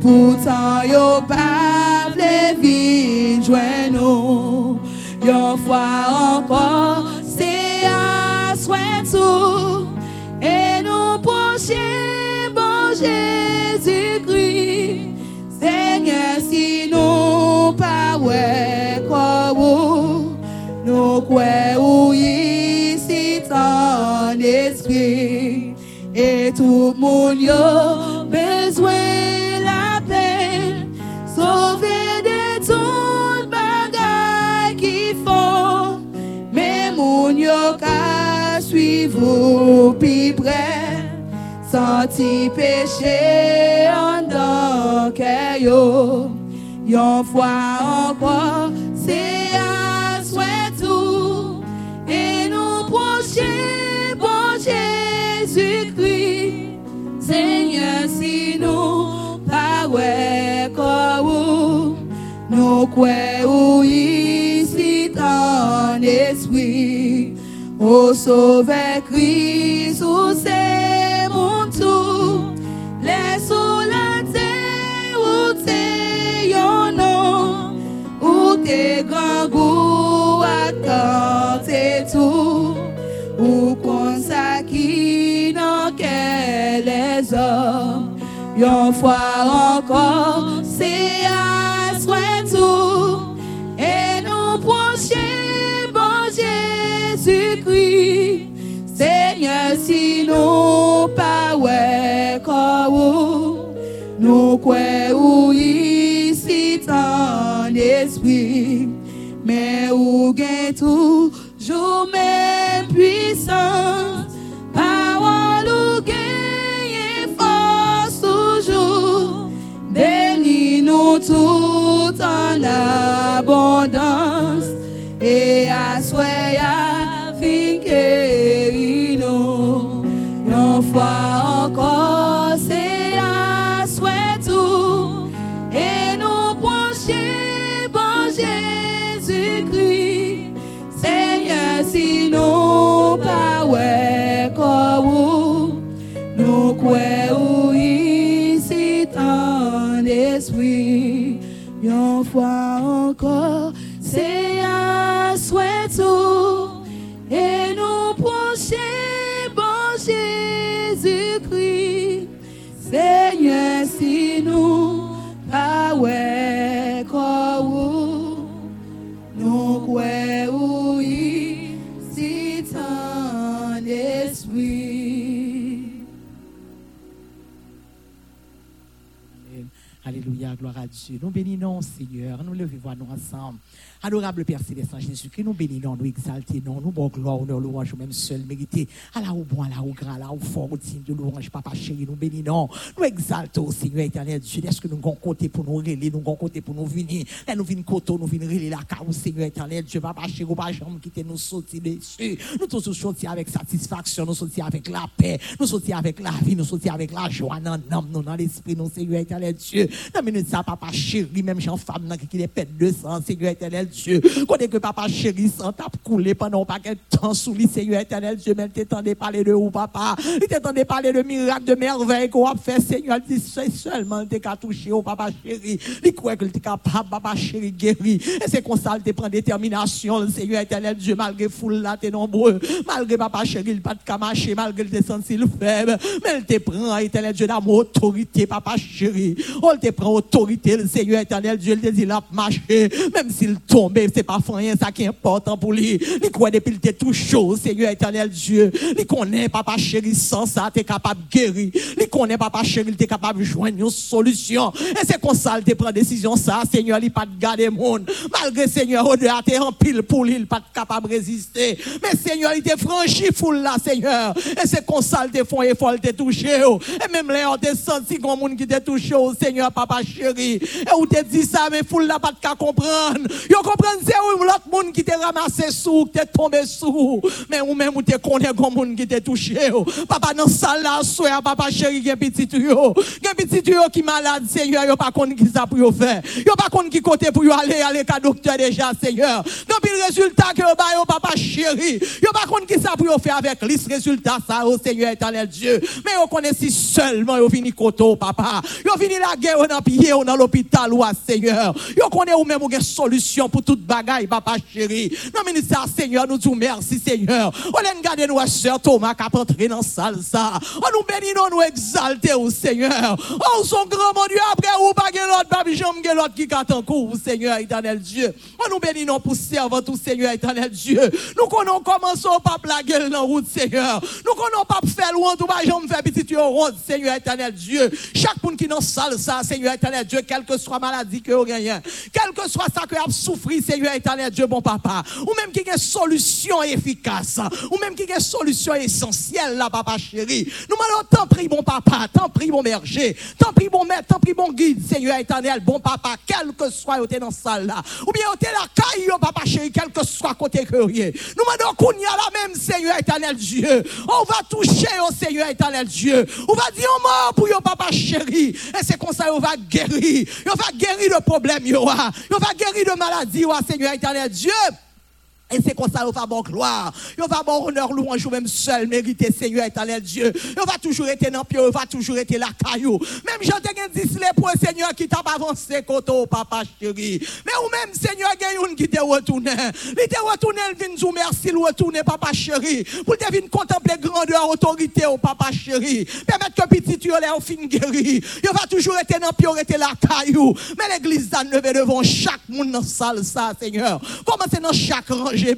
Speaker 1: pourtant yo pas vin joindre nous. Une fois encore, c'est à soin tout, et nous pencher bon Jésus-Christ. Seigneur, si nous pas ouais comme nous croyons ici ton esprit, et tout monde a besoin la paix, sauver de tout bagaille qui font, mais mon yo ka suivre plus près, senti péché en cœur yo. Une fois encore, croyons ici ton esprit. Ô sauveur Christ, où c'est mon tour, laisse-nous la terre où t'es yon nom, où t'es grand goût à tenter tout, où qu'on qui dans quel les hommes, une fois encore, sinon nous we kawo nou kwe ou ici tan esprit mais ou gen toujours même puissance parole ou gen toujours bénis nous tout en abondance
Speaker 2: fois encore. À Dieu. Nous bénissons, Seigneur. Nous levons nous ensemble. Adorable Père Céleste Jésus-Christ, nous bénissons, nous exaltons, nous bon gloire, nous louange, même seul mérité. À la ou bon, à la ou grand, à la ou fort, au digne de louange, papa chéri, nous bénissons, nous exaltons, Seigneur éternel Dieu. Est-ce que nous avons côté pour nous relayer, nous avons côté pour nous venir? Là, nous venons côté, nous venons relayer la carrière, Seigneur éternel Dieu, papa chéri, pas jamais quitter nous sortir dessus. Nous tous sortir avec satisfaction, nous sortir avec la paix, nous sortir avec la vie, nous sortir avec la joie, dans l'âme, nous, dans l'esprit, nous, Seigneur éternel Dieu. Dans minute ça, papa chéri, même jean femme, qui est pète de sang, Seigneur éternel Dieu. Côté que papa chéri sans tape couler pendant pas quel temps sous lui, Seigneur éternel Dieu, mais t'étendait parler de où, papa? Il t'étendait parler de miracles, de merveilles qu'on a fait, Seigneur. Il dit seulement t'es qu'à toucher au papa chéri. Il croit qu'il était capable, papa chéri, guéri. Et c'est comme ça, il prend détermination, Seigneur éternel Dieu, malgré foule là, t'es nombreux. Malgré papa chéri, il pas de marcher, malgré le le faible. Mais il te prend, éternel Dieu, d'amour, autorité, papa chéri. Oh, il te prend autorité, le Seigneur éternel Dieu, il te dit, il a marché. Même s'il tombe, c'est pas rien, ça qui est important pour lui. Il croit depuis qu'il tout chaud, Seigneur éternel Dieu. Il connaît, papa chéri, sans ça, tu es capable de guérir. Il connaît, papa chéri, tu es capable de joindre une solution. Et c'est comme ça, il prend décision, ça, Seigneur, il pas de garder monde. Malgré, Seigneur, au-delà, tu en pile pour lui, il pas capable de résister. Mais, Seigneur, il t'a franchi foule là, Seigneur. Et c'est comme ça, il t'a fait effort, il t'a touché. Et même là, on t'a senti comme monde qui t'a touché, Seigneur, papa chéri. Et où t'a dit ça, mais foule là, pas de comprendre. Yo comprendre, c'est où l'autre monde qui t'a ramassé sous, qui t'a tombé sous. Mais ou même ou t'es connaît comme monde qui t'a touché. Papa, dans salle là, soir, papa chéri, a petit yo. A petit yo qui malade, Seigneur, yo pas connaît qui ça pour yo faire. Yo pas connaît qui côté pour yo aller, aller qu'à docteur déjà, Seigneur. Donc, le résultat que yo ba yo, papa chéri. Yo pas connaît qui ça pour yo faire avec liste résultat ça, oh Seigneur éternel Dieu. Mais yo connaît si seulement yo vini koto, papa. Yo vini la guerre, dans pied, dans l'hôpital, ou Seigneur. Yo connaît ou même ou une solution pour toute bagaille, papa chéri. Non, ministère, Seigneur, nous disons merci, Seigneur. On a gardé nous, sœur Thomas, qui a entré dans la salle. On nous bénit, nous exalter, au Seigneur. Oh, son grand mon Dieu, après, ou pas l'autre, l'autre qui en cours, Seigneur, éternel Dieu. On nous bénit, pour servir tout, Seigneur, éternel Dieu. Nous connaissons commençons pas plaguer dans la route, Seigneur. Nous connaissons pas faire loin, tout, pas j'aime faire petit, Seigneur, éternel Dieu. Chaque monde qui dans la salle, Seigneur, éternel Dieu, quelle que soit maladie que vous rien, quel que soit ça que vous souffrir, Seigneur, éternel Dieu, bon papa, ou même qui a une solution efficace, ou même qui a une solution essentielle, là, papa chéri. Nous demandons tant prie, bon papa, tant prie, bon berger, tant prie, bon maître, tant prie, bon guide, Seigneur éternel, bon papa, quel que soit côté dans salle là, ou bien côté la caille, papa chéri, quel que soit côté que Nous demandons qu'on y a la même, Seigneur éternel Dieu. On va toucher au Seigneur éternel Dieu. On va dire mort pour papa chéri. Et c'est comme ça, on va guérir. On va guérir le problème, yo. On va guérir de maladie, Seigneur éternel Dieu. Et c'est comme ça, on va bon gloire. On va bon honneur, louange, même seul, mériter, Seigneur éternel Dieu. On va toujours être dans pied, on va toujours être la caillou. Même j'en ai dit les points, Seigneur, qui t'a avancé, papa chéri. Mais ou même, Seigneur, il qui t'a retourné. Il t'a retourné, il vient nous merci, il retourner, papa chéri. Pour te venir contempler grandeur, autorité, au papa chéri. Permettre que petit tu au fin guéri. Il va toujours être dans pied, être la caillou. Mais l'église a levé devant chaque monde dans la salle, ça, Seigneur. Commencez dans chaque rangée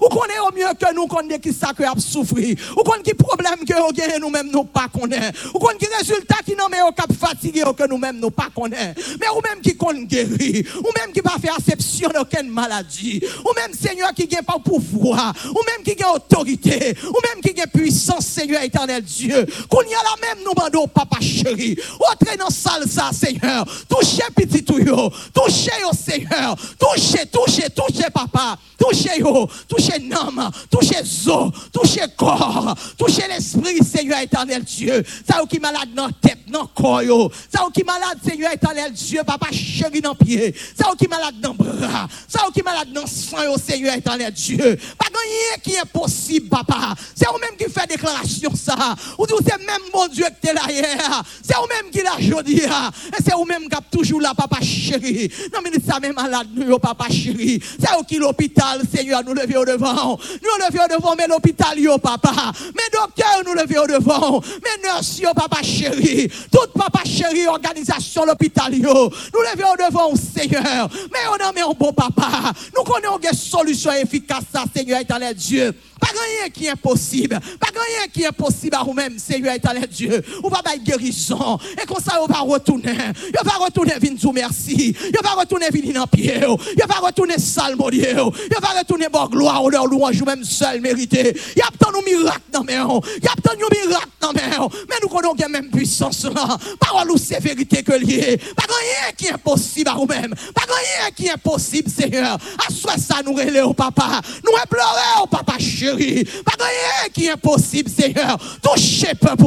Speaker 2: ou qu'on est au mieux que nous, est qui ça que a souffrir. Ou qu'on qui problème que nous nous-mêmes nous pas connaît. Ou qu'on qui résultat qui nous met cap fatigué que nous-mêmes nous pas connaît. Mais ou même qui compte guérir. Ou même qui va faire exception d'aucune maladie. Ou même Seigneur qui n'a pas pouvoir. Ou même qui a autorité. Ou même qui a puissance, Seigneur éternel Dieu. Qu'on y a la même nous demandons, papa chéri. Entrez dans salle ça, Seigneur. Touchez petit tuyau. Touchez au Seigneur. Touchez, touchez, touchez, papa. Touchez touchez l'âme, touchez zo, touchez corps, touchez l'esprit, Seigneur éternel Dieu. Ça qui malade dans tête, dans corps, ça qui malade, Seigneur éternel Dieu, papa chéri dans pied, ça qui malade dans bras, ça qui malade dans sang, Seigneur éternel Dieu. Pas rien qui est possible, papa. C'est vous-même qui fait déclaration ça. Ou c'est même mon Dieu que es là hier. C'est vous-même qui l'a jodi. Et c'est vous-même qui toujours là, papa chéri. Non, mais ça même malade, papa chéri. C'est vous qui l'hôpital, Seigneur Nous lever au devant. Nous lever au devant, mais l'hôpital, papa. Mais docteur, nous lever au devant. Mais nurse, papa chéri. Tout papa chéri, organisation, l'hôpital. Nous lever au devant, Seigneur. Mais on a mis un bon papa. Nous connaissons des solutions efficaces, Seigneur, éternel Dieu. Pas rien qui est impossible. Pas rien qui est impossible à vous-même, Seigneur éternel Dieu. Ou va pas guérison. Et comme ça, on va retourner. On va retourner, venir vous merci. On va retourner, venir dans pied. On va retourner, salmodier. On va retourner, bon gloire, honneur, louange, même seul mérité. Il y a tant de miracles dans mes Il y a tant de miracles dans mes Mais nous connaissons même puissance là. Parole ou c'est vérité que lié. Pas rien qui est impossible à vous-même. Pas rien qui est impossible, Seigneur. À soi ça, nous relais au papa. Nous pleurer au papa chéri. Pas rien qui est impossible, Seigneur. Touchez peuple,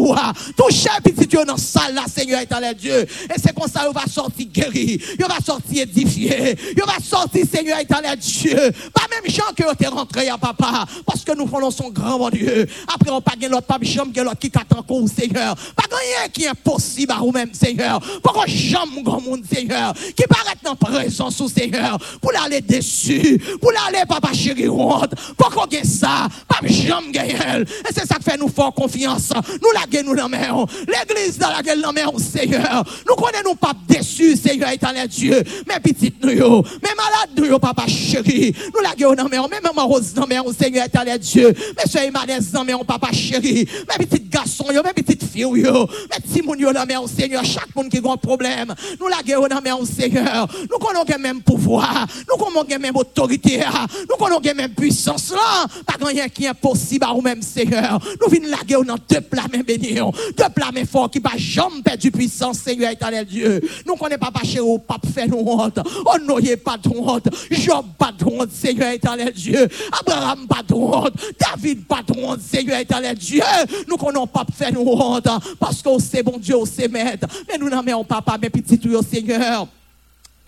Speaker 2: touchez petit Dieu dans la salle, là, Seigneur éternel Dieu. Et c'est comme ça qu'il va sortir guéri, il va sortir édifié, il va sortir, Seigneur éternel Dieu. Pas même gens que tu es rentré à papa, parce que nous prenons son grand bon Dieu. Après, on pas l'autre, pas chambre, l'autre qui attend encore, Seigneur. Pas rien qui est impossible à vous-même, Seigneur. Pourquoi jamais grand monde, Seigneur, qui paraît dans présence, Seigneur, pour l'aller dessus, pour l'aller, papa chéri, honte. Pourquoi ça? pas jamais gagner. Et c'est ça qui fait nous faire confiance. Nous la nous dans main. L'église dans la gueule dans main, Seigneur. Nous connaissons pas déçus, Seigneur éternel Dieu. Mais petites nous, mais malades nous, papa chéri. Nous la gueule dans main, même maman rose dans main, Seigneur éternel Dieu. Mais soyez malades dans main, papa chéri. Mais petites garçons, mais petites filles, mais petits moun dans main, Seigneur. Chaque monde qui a un problème, nous la gueule dans main, Seigneur. Nous connaissons même pouvoir. Nous connaissons même autorité. Nous connaissons même puissance là. Pas rien qui est impossible à vous-même, Seigneur. Nous venons laguer dans deux plats mains bénis, deux plats mains forts qui ne jamais perdre puissance, Seigneur éternel Dieu. Nous connaissons pas au pape fait nous honte. On n'aurait pas de honte. Job pas de honte, Seigneur éternel Dieu. Abraham pas de honte. David pas de honte, Seigneur éternel Dieu. Nous connaissons pas fait nous honte. Parce que c'est bon Dieu, c'est maître. Mais nous n'avons pas papa, mais petit tout, Seigneur.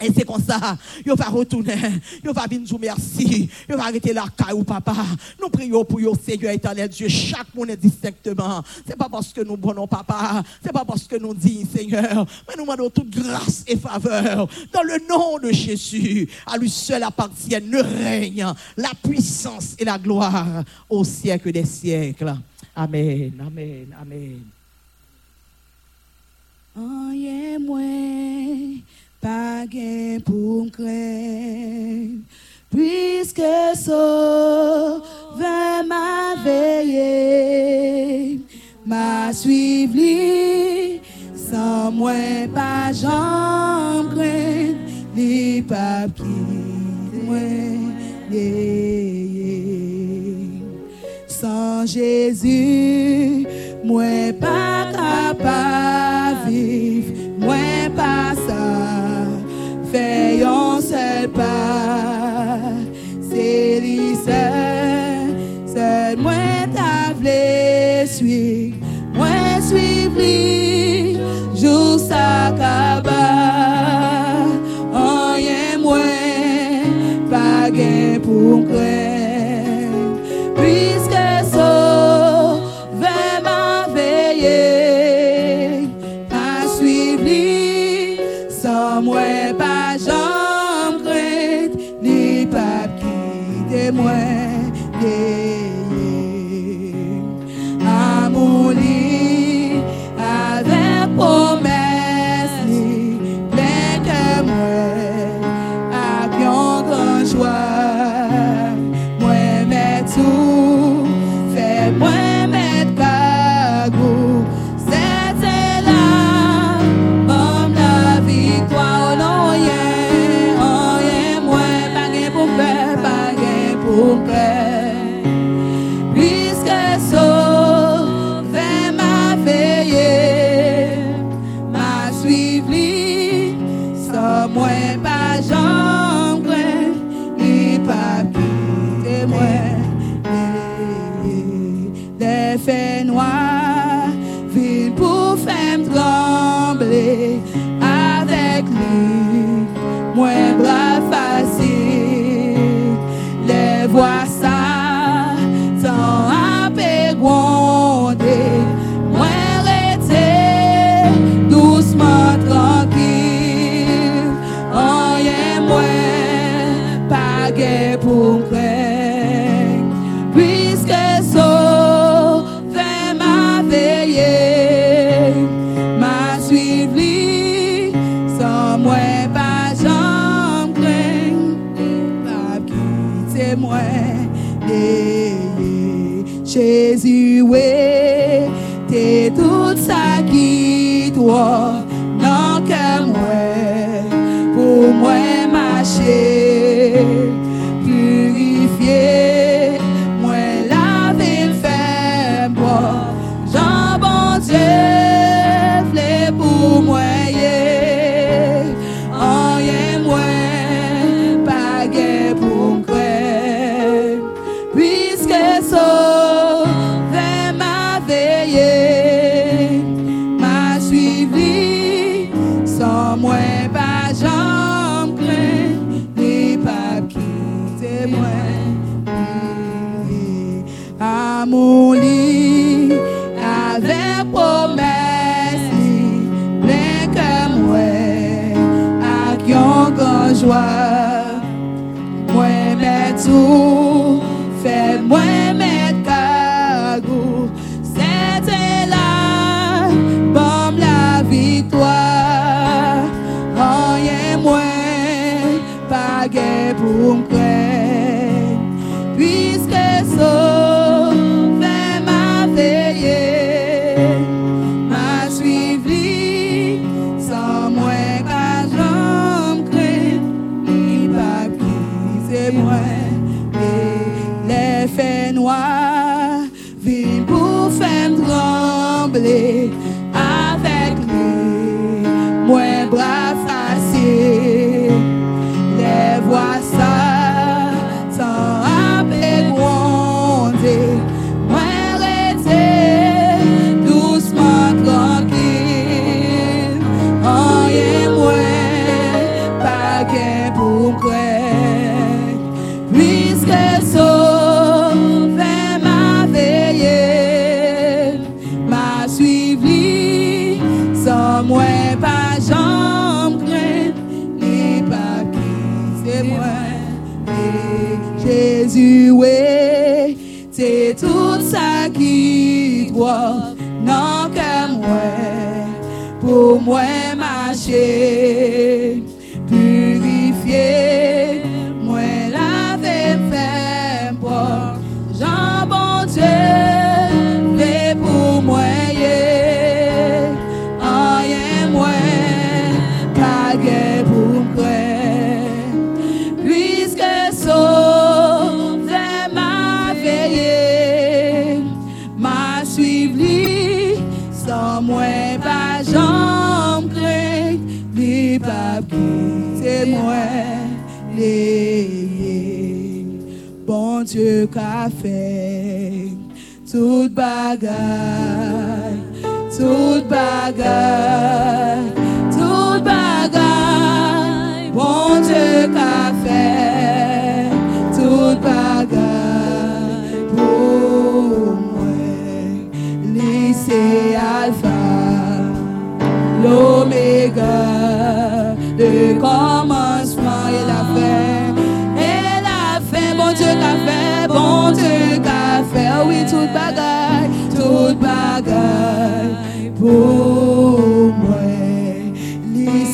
Speaker 2: Et c'est comme ça, il va retourner, il va venir merci, il va arrêter la caille papa. Nous prions pour vous, Seigneur éternel Dieu, chaque monde distinctement. C'est pas parce que nous prenons papa, c'est pas parce que nous disons Seigneur, mais nous demandons toute grâce et faveur. Dans le nom de Jésus, à lui seul appartiennent le règne, la puissance et la gloire au siècle des siècles. Amen, amen, amen.
Speaker 1: Oh, pas gain pour craindre, puisque sauveur m'a veillé, m'a suivi, sans moi pas j'en craindre, ni pas moi, sans Jésus, moi pas capable vivre, moi pas ça un seul pas. C'est seul, seul moi voulu suivre, moi suivre lui, jusqu'à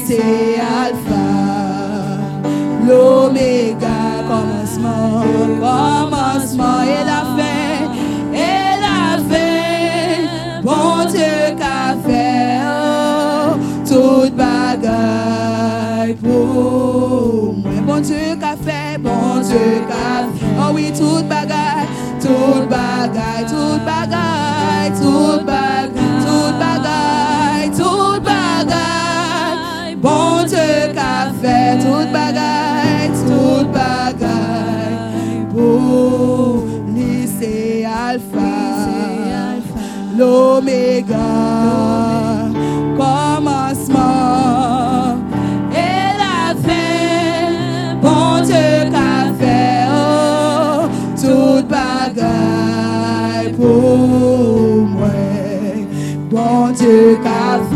Speaker 1: vencer. l'oméga, commencement et la fin. Bon Dieu qu'a fait oh, toute bagaille pour moi. Bon Dieu qu'a fait.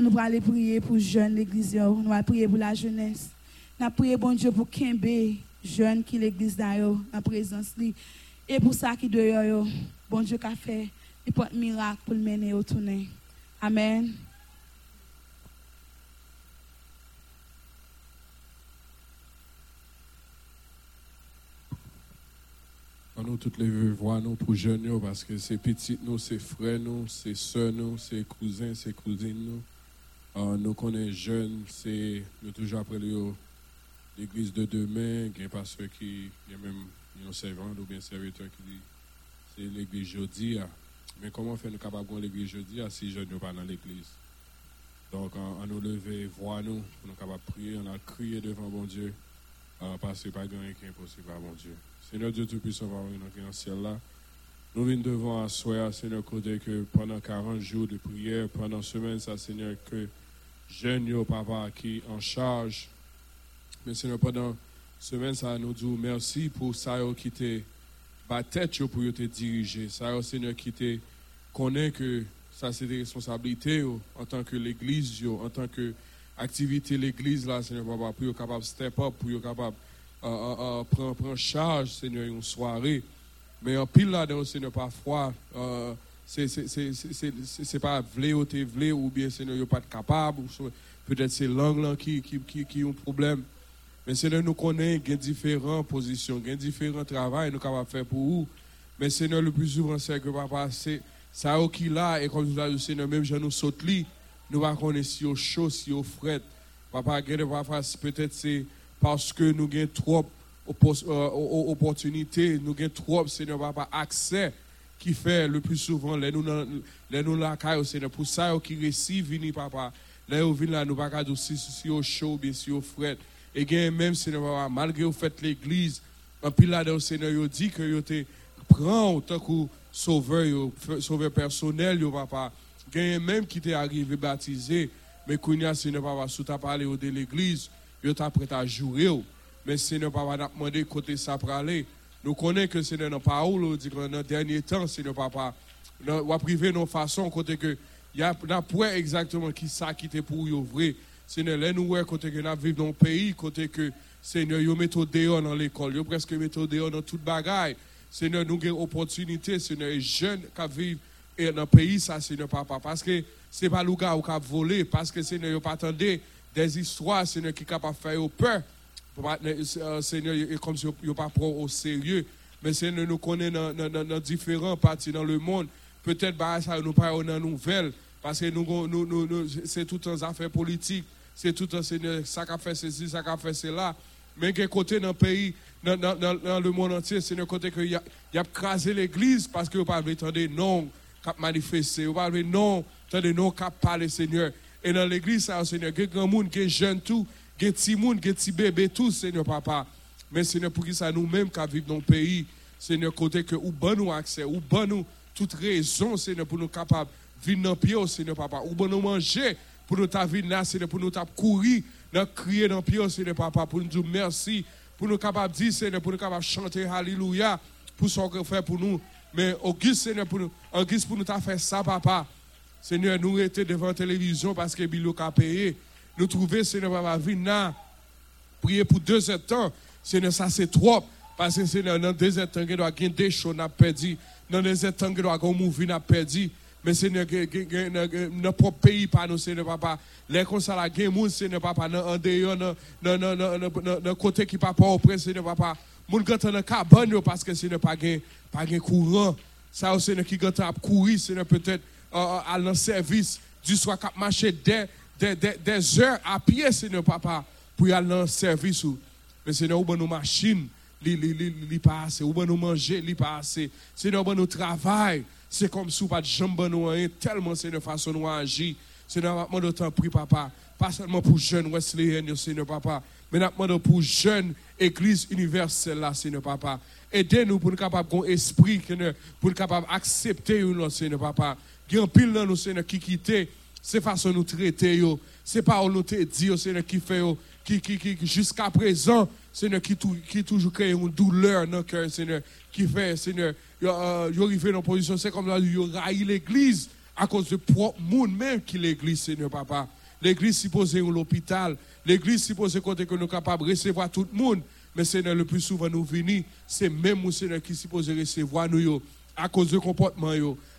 Speaker 1: Nous allons prier pour les jeunes l'église. Nous allons prier pour la jeunesse. Nous allons prier, bon Dieu, pour Kembe, jeunes qui l'église d'ailleurs, en présence. Et pour ça qui doit, bon Dieu, qu'a fait, peut miracle pour le mener au tourner. Amen.
Speaker 3: nous toutes les voix nous pour jeunes parce que c'est petits nous, c'est frères nous, c'est soeurs nous, c'est cousins, c'est cousines nous. Nous connaissons jeunes, c'est nous toujours après l'église de demain, il y a pas pasteur qui, il y a même un servant ou bien serviteur qui dit c'est l'église jeudi. Ah. Mais comment faire nous capables de l'église jeudi ah, si jeunes ne pas dans l'église? Donc, on, nous lever, voir nous, pour nous capables de prier, on a crié devant bon Dieu, euh, parce que pas rien qui est impossible à bon Dieu. Seigneur Dieu Tout-Puissant, va dans ciel là. Nous venons devant à soi, Seigneur, que pendant 40 jours de prière, pendant semaine, ça, Seigneur, que jeune, papa, qui en charge. Mais Seigneur, pendant semaine, ça, nous dit merci pour ça, qui te bat tête pour te diriger. Ça, Seigneur, qui connaît que ça, c'est des responsabilités en tant que l'église, en tant que activité l'église, là, Seigneur, papa, pour être capable de step up, pour être capable prend, prend charge, Seigneur, une soirée. Mais en pile là-dedans, Seigneur, parfois, euh, c'est pas vlé ou t'es vlé, ou bien, Seigneur, pas capable, peut-être c'est langue là qui, qui, qui, qui un problème. Mais Seigneur, nous a différentes positions, il différents travaux, nous capables faire pour vous. Mais Seigneur, le plus souvent, c'est que papa, c'est ça qui là, et comme nous Seigneur, même je nous saute nous va connaître si au chaud, si au fret. Papa, peut-être c'est parce que nous avons trop euh, nous avons trop, Seigneur, papa, accès qui fait le plus souvent, les nous, les nous la Seigneur, pour ça, qui récivent, vini, papa, les nous là, nous pas dire si, si au chaud, bien si au. Et même, Seigneur, papa, malgré vous faites l'église, en pile là, Seigneur, il dit que vous te prend autant que sauveur, sauveur personnel, papa. Il même qui t'est arrivé baptisé, mais qu'on Seigneur, papa, sous ta parlé de l'église, yo t'a prêt à jouer. Mais Seigneur, papa, n'a demandé côté ça pour aller. Nous connaissons que Seigneur, dans parole, dit que dans le dernier temps, Seigneur, papa, on va priver nos façons, côté que, il y a point exactement qui ça qui était pour vrai. Seigneur, là, nous, côté que nous vivons dans le pays, côté que, Seigneur, yo mettons dehors dans l'école, yo presque mettons dehors dans toute bagaille. Seigneur, nous avons opportunité, Seigneur, les jeunes qui vivent dans le pays, ça, Seigneur, papa, parce que ce n'est pas le gars qui a volé, parce que, Seigneur, yo pas des histoires, Seigneur, qui sont capables de faire peur. Euh, Seigneur, comme si vous pas au sérieux. Mais Seigneur, nous connaissons dans, différentes parties dans le monde. Peut-être que ça nous parle dans nouvelle. Parce que nous, c'est tout un affaire politique. C'est tout un Seigneur, ça a fait ceci, ça a fait cela. Mais quel côté dans le pays, dans, le monde entier, Seigneur, côté qu'il y a, y crasé l'église parce que vous pas attendre non, cap manifester. Vous pas non, attendre non, cap parler, Seigneur. Et dans l'église, Seigneur, il y a grand monde, il y a jeune tout, il y a petit monde, il y a petit bébé tout, Seigneur papa. Mais Seigneur, pour qui nous-mêmes qui vivons dans le pays, Seigneur, côté que ou bon nous accès, ou bon nous toute raison, Seigneur, pour nous capables de vivre dans le pied, Seigneur papa. Ou bon nous manger pour nous vivre là, Seigneur, pour nous courir, nous crier dans le pied, Seigneur papa, pour nous dire merci, pour nous capables de dire, Seigneur, pour nous capables chanter Alléluia, pour ce que fait pour nous. Mais Auguste, Seigneur, pour nous, Auguste, pour nous faire ça, papa. Seigneur, nous étions devant la télévision parce que Bilo a payé. Nous trouvons, Seigneur, Papa, venir prier pour deux ans. Seigneur, ça c'est trop. Parce que Seigneur, dans deux ans, il doit avoir des choses n'a perdu. Dans deux ans, il doit avoir un mouvement n'a perdu. Mais Seigneur, notre propre pays, pas nous, Seigneur, Papa. Les ça, la guerre, Seigneur, Papa, en dehors, dans côté qui pas auprès, Seigneur, Papa. Moun gata dans cabane parce que Seigneur, pas pas courant. Ça, Seigneur, qui gata à courir, Seigneur, peut-être à le service du soir qui marché des, des, heures à pied, Seigneur Papa, pour aller dans le service. Mais Seigneur, où nos machines, li, pas assez, où nous manger, li pas assez. Seigneur, où nous travail, c'est comme si pas de jambes nous tellement Seigneur façon nous agir. Seigneur, je temps prie papa, pas seulement pour jeunes Wesleyens, Seigneur papa, mais nous pour jeunes église universelle là, Seigneur papa. Aidez-nous pour nous capables d'un esprit, pour nous capables d'accepter nous, Seigneur papa. Il y a un pile nous, Seigneur, qui quitte ces façons nous traiter, c'est pas nous te dire, Seigneur, qui fait, qui, qui, qui jusqu'à présent, Seigneur, qui, qui toujours crée une douleur dans le cœur, Seigneur, qui fait, Seigneur, il arrive dans une position, c'est comme là, il raille l'église à cause de propre monde même qui l'église, Seigneur Papa. L'église supposée ou l'hôpital, l'église supposée côté que nous sommes capables de recevoir tout le monde. Mais Seigneur, le plus souvent nous venons, c'est même nous, Seigneur, qui supposé recevoir nous, à cause du comportement,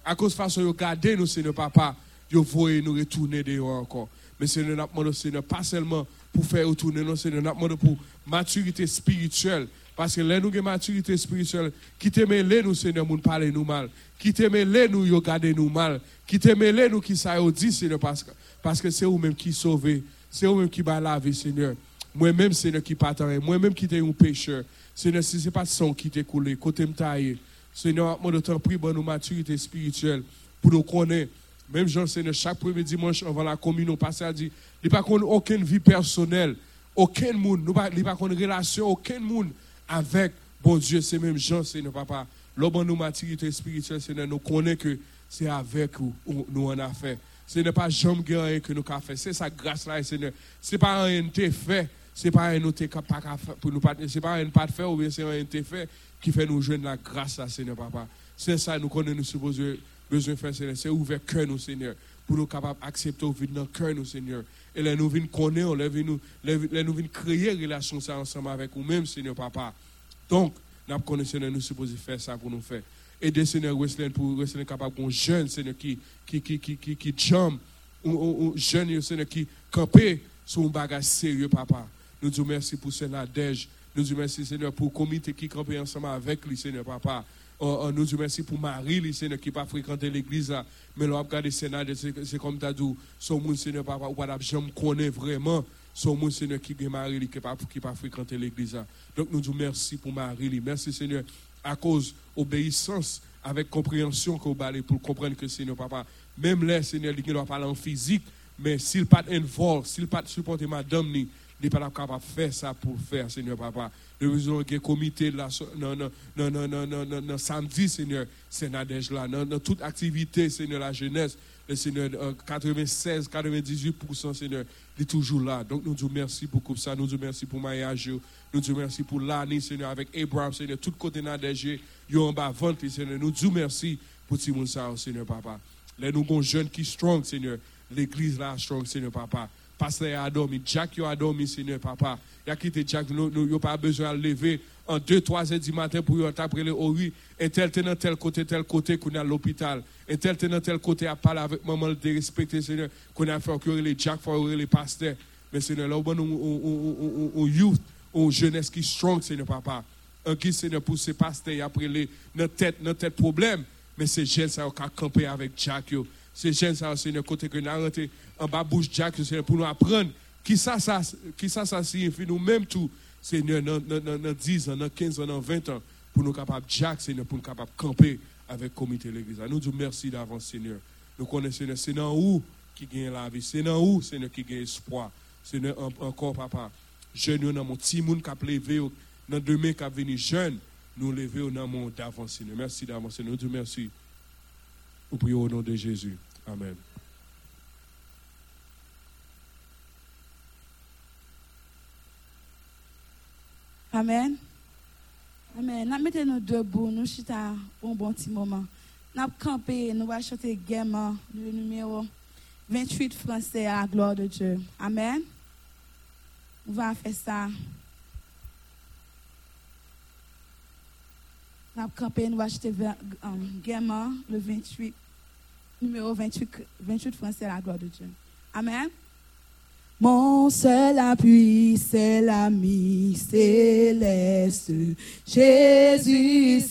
Speaker 3: à cause de la façon de garder nous, Seigneur Papa, yo voyez nous retourner dehors encore. Mais Seigneur, nous demandons, Seigneur, pas seulement pour faire retourner, non, Seigneur, nous demandons pour maturité spirituelle. Parce que là, nous avons maturité spirituelle. Qui te mêlé nous, Seigneur, nous parler nous mal. Qui te mêlé nous, yo garder nous mal. Qui te mêlé nous, qui ça dit, Seigneur, parce que, parce que c'est vous-même qui sauvez. C'est vous-même qui va la vie, Seigneur. Moi-même, Seigneur, qui partage. Moi-même, qui t'ai un pécheur. Seigneur, si ce n'est pas son qui t'est coulé, côté me taillé. Seigneur, moi, de temps pris, bonne maturité spirituelle pour nous connaître. Même Jean, Seigneur, chaque premier dimanche avant la communion, passer à dire, il n'y a pas aucune vie personnelle, aucun monde, il n'y a pas de relation, aucun monde avec bon Dieu, c'est même Jean, Seigneur, papa. L'homme nous maturité spirituelle, Seigneur, nous connaissons que c'est avec vous nous en a fait. Ce n'est pas jamais rien que nous avons fait. C'est sa grâce là, Seigneur. Ce n'est pas un fait. Ce n'est pas un qui pour nous C'est pas un pas de faire ou bien c'est un fait qui fait nous jouer la grâce là, Seigneur, papa. C'est ça nous connaissons, nous supposons besoin de faire. C'est ouvrir cœur nous, Seigneur, pour nous capables d'accepter au vide dans cœur nous, Seigneur. Et là, nous venons connaître, là, nous venons créer une relation ensemble avec nous-mêmes, Seigneur, papa. Donc, nous connaissons, nous supposons faire ça pour nous faire. Aider Seigneur Wesley pour Wesley capable d'un jeune Seigneur qui qui qui qui qui qui jump un jeune Seigneur qui camper sur un bagage sérieux papa. Nous disons merci pour Sénadège. Nous disons merci Seigneur pour le comité qui campe ensemble avec lui Seigneur papa. Oh, oh, nous disons merci pour Marie, Seigneur, qui n'a pas fréquenté l'église Mais là, regardez Sénat, c'est comme tu as dit, son monde, Seigneur, papa, ou pas, je me connais vraiment. Son monde, Seigneur, qui est Marie, qui n'a pas, pas fréquenté l'église Donc, nous disons merci pour Marie. Merci, Seigneur, à cause obéissance, avec compréhension pour comprendre que Seigneur Papa, même là, Seigneur, il doit parler en physique, mais s'il pas involve, s'il pas supporter madame, n'est pas capable de faire ça pour faire, Seigneur Papa. Nous avons un comité là, non, non, non, non, non, non, samedi, Seigneur, c'est là, dans toute activité, Seigneur, la jeunesse, le Seigneur, 96, 98%, Seigneur, il est toujours là. Donc, nous disons merci pour ça. Nous disons merci pour mariage. Nous disons merci pour l'année, Seigneur, avec Abraham, Seigneur, tout côté Nadège, yo en bas vente, Seigneur. Nous disons merci pour Timon Seigneur, papa. Les nous avons jeunes qui strong, Seigneur. L'église là, strong, Seigneur, papa. Pasteur a dormi, Jack a dormi, Seigneur, papa. Il a quitté Jack, nous n'avons pas besoin de lever en 2, 3 heures du matin pour y après le oui, et tel tel tel côté, tel côté qu'on a l'hôpital, et tel tel tel côté à parler avec maman de respecter, Seigneur, qu'on a fait que les Jack, faut les pasteurs. Mais Seigneur, là, on, on, youth, on jeunesse qui strong, Seigneur, papa. Un qui, Seigneur, pour ces pasteurs, après les, notre tête, notre tête problème. Mais c'est ça, qui a campé avec Jack. C'est jeunes, ça, Seigneur, côté que nous avons en bas bouche Jack, pour nous apprendre qui ça, ça, qui ça, ça signifie nous-mêmes tout. Seigneur, dans, 10 ans, dans 15 ans, dans 20 ans, pour nous capables, Jack, Seigneur, pour nous capables de camper avec le comité de l'Église. Nous disons merci d'avance, Seigneur. Nous connaissons, Seigneur, c'est dans où qui gagne la vie. C'est dans où, Seigneur, qui gagne espoir. Seigneur, encore, papa, jeune, dans mon petit monde qui a levé, dans demain qui a venu jeune, nous lever dans mon d'avance, Seigneur. Merci d'avance, Seigneur. Nous disons merci. Nous prions au nom de Jésus. Amen.
Speaker 1: Amen. Amen. Nous mettons-nous debout, nous chita un bon petit moment. Nous campé, nous allons chanter gaiement le numéro 28 français à la gloire de Dieu. Amen. On va faire ça. Nous avons campé, nous allons chanter gaiement le 28, numéro 28, 28 français la gloire de Dieu. Amen. Mon seul appui, c'est l'ami céleste. Jésus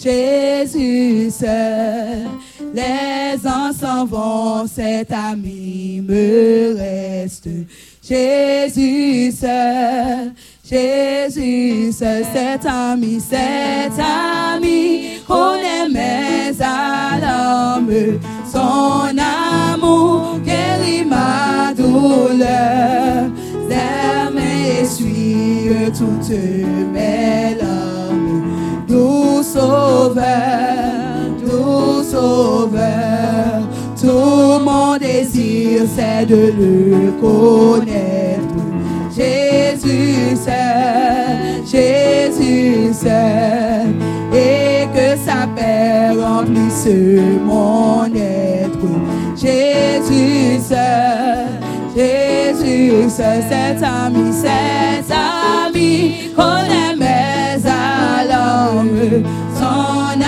Speaker 1: Jésus. Les ans s'en vont, cet ami me reste. Jésus Jésus cet ami, cet ami, qu'on aimait son amour guérit ma douleur, et essuie toutes mes larmes, doux sauveur, doux sauveur, tout mon désir c'est de le connaître. Jésus seul, Jésus seul, et sa paix remplisse mon être. Jésus Jésus cet ami, cet ami, connaît mes alarmes. Son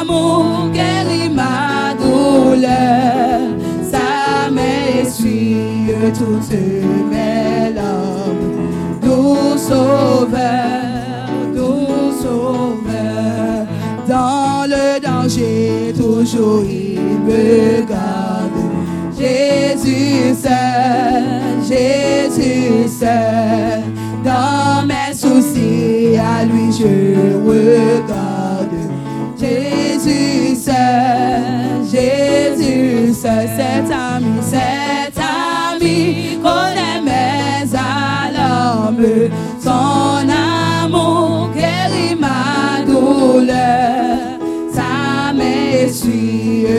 Speaker 1: amour guérit ma douleur, ça m'essuie toutes mes larmes. Doux sauveur, danger, toujours il me garde. Jésus seul, Jésus seul, dans mes soucis, à lui je regarde. Jésus seul, Jésus seul, cet ami, cet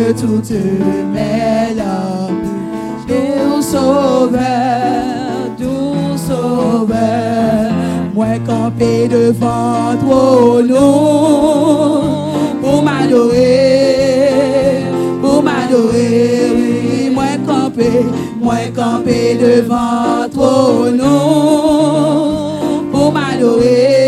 Speaker 1: m'essuie toutes mes larmes. Doux sauveur, doux sauveur, moi campé devant ton nom pour m'adorer, pour m'adorer, oui, moi campé, moi campé devant ton nom pour m'adorer,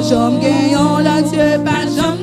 Speaker 1: qu'on pas jamais gagnant le Dieu,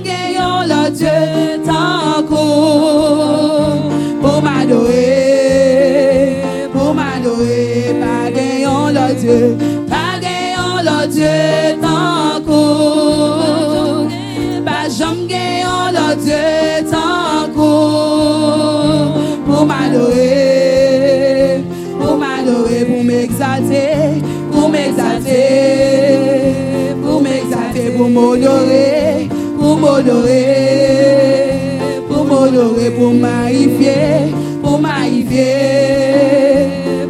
Speaker 1: m'honorer, pour m'honorer, pour m'honorer, pour magnifier, pour magnifier,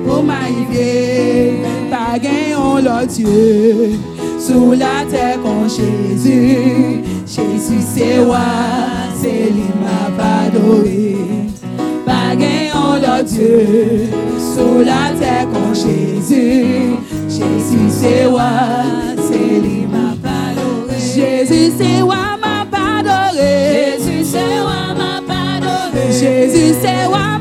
Speaker 1: pour magnifier, pas gagnant le Dieu, sous la terre con Jésus, Jésus c'est roi, c'est lui m'a adoré pas gagnant le Dieu sous la terre con Jésus. Jésus c'est roi, Jésus c'est roi, m'a pas adoré. Jésus c'est roi, m'a pas adoré. Jésus c'est roi,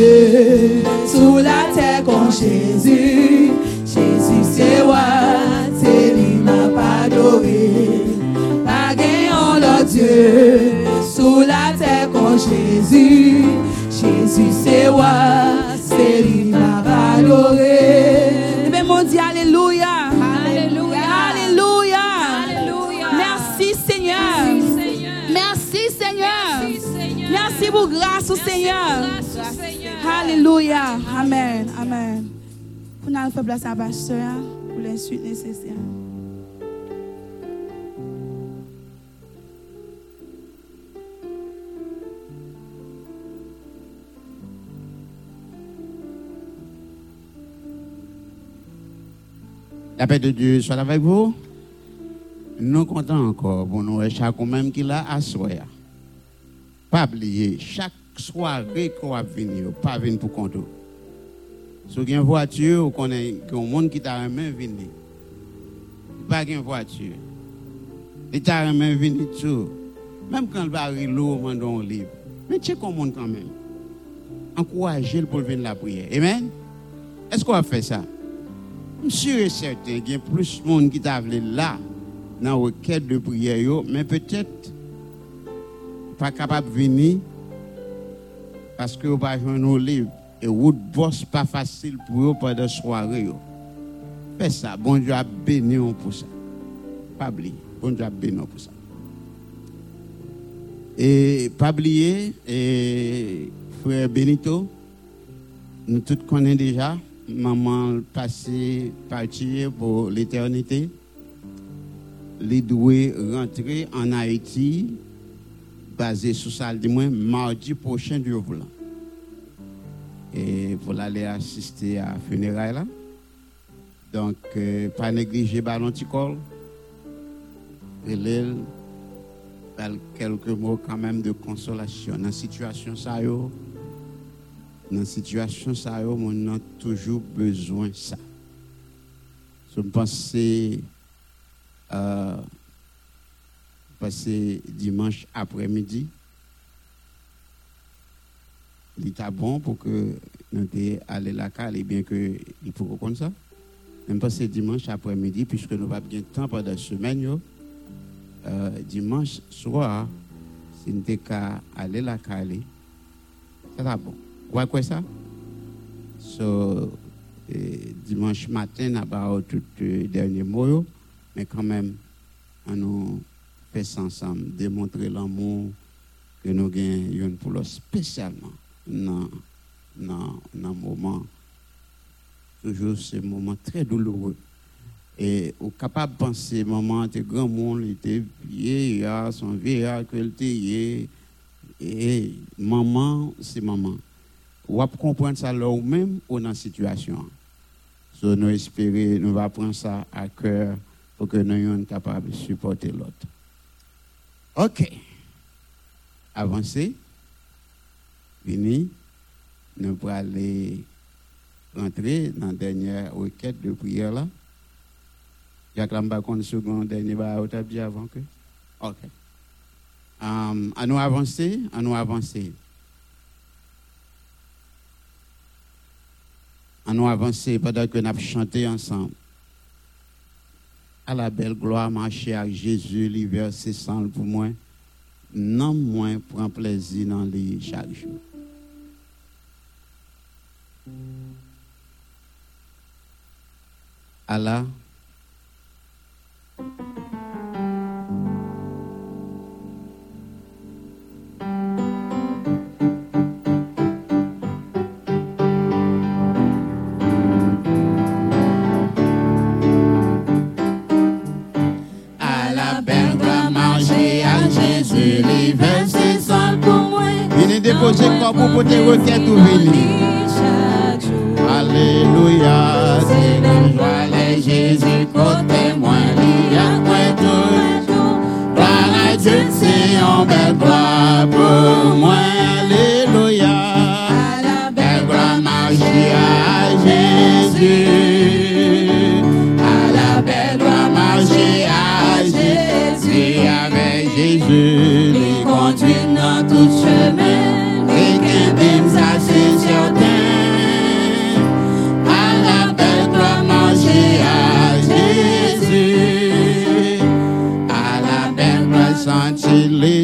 Speaker 1: gagnant le Dieu sous la Faire place à pasteur pour les suites nécessaires.
Speaker 4: La paix de Dieu soit avec vous. Nous comptons encore pour nous, chaque même qui l'a à soir. Pas oublier, chaque soirée qu'on va venir, pas venir pour compter. Si vous avez une voiture, ou qu'on a un monde qui t'a même venir. Pas une voiture. Il t'a même venir tout. Même quand il va arriver l'eau, on un livre. Mais check au monde quand même. Encouragez-le pour venir la prière. Amen? Est-ce qu'on va faire ça? Je suis certain qu'il y a plus de monde qui t'a là, dans la requête de prière, mais peut-être pas capable de venir parce que vous pas jouer nos livres. Et route boss pas facile pour eux pendant la soirée. Fais ça. Bon Dieu a béni pour ça. Pas oublier. Bon Dieu a béni pour ça. Et pas et frère Benito, nous tous connaissons déjà, maman passé partir pour l'éternité. Les rentrer en Haïti, basé sur ça, moins mardi prochain du volant. Et pour aller assister à la funérailles là. Donc, euh, pas négliger ballon ticol. Et l'île, parle quelques mots quand même de consolation. Dans la situation ça, dans la situation ça, yo, on a toujours besoin de ça. Je pense euh, passer dimanche après-midi. Il était bon pour que nous aller là et bien que il faut comme ça. Même passer dimanche après-midi, puisque nous n'avons pas bien de temps pendant la semaine, euh, dimanche soir, si nous qu'à aller là aller, ça va bon. Vous voyez quoi ça? Eh, dimanche matin, on a tout le dernier mot, mais quand même, on nous fait ensemble, démontrer l'amour que nous gagnons pour l'autre, spécialement dans dans dans moment. Toujours ce moment très douloureux. Et au capable de penser maman tes grand monde il était vieillard son vieillard que était et maman c'est maman. Ou comprendre ça là ou même ou dans situation. So, nous espérer nous va prendre ça à cœur pour que nous soyons capables de supporter l'autre. Ok. Avancer fini, nous pourrons aller rentrer dans la dernière requête de prière là. Jacques Lamba, une seconde, dernier, avez dit avant que? Ok. Um, à nous avancer, à nous avancer. À nous avancer pendant que nous avons ensemble. À la belle gloire, marcher avec Jésus, l'hiver, c'est sans pour moi. Non moins prend plaisir dans les chaque jour. Allah. À la belle gloire, marcher à Jésus, l'hiver, c'est sans pour moi. Venez déposer quoi pour porter requête ou venir. Alléluia, c'est la joie, les Jésus, côté moi, il y a. Gloire à Dieu, c'est en belle gloire pour moi, Alléluia. Belle gloire, marcher à Jésus. À la belle gloire, à Jésus. Avec Jésus, les conduit dans tout chemin.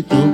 Speaker 4: tú.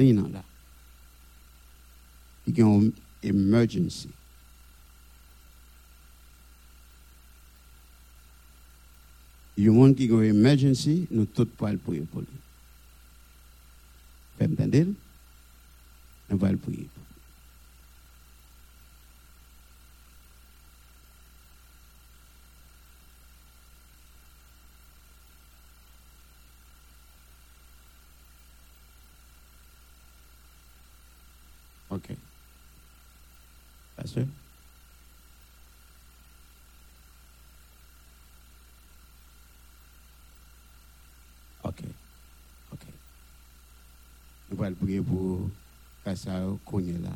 Speaker 4: Il y a une ligne là. Il y a une emergency. Il y a un monde qui a une emergency, nous tous pouvons le prier pour lui. Vous m'entendez? Nous pouvons le prier. pour lui. OK. Pasteur? OK. OK. Allons prier pour Kassa Kogne là.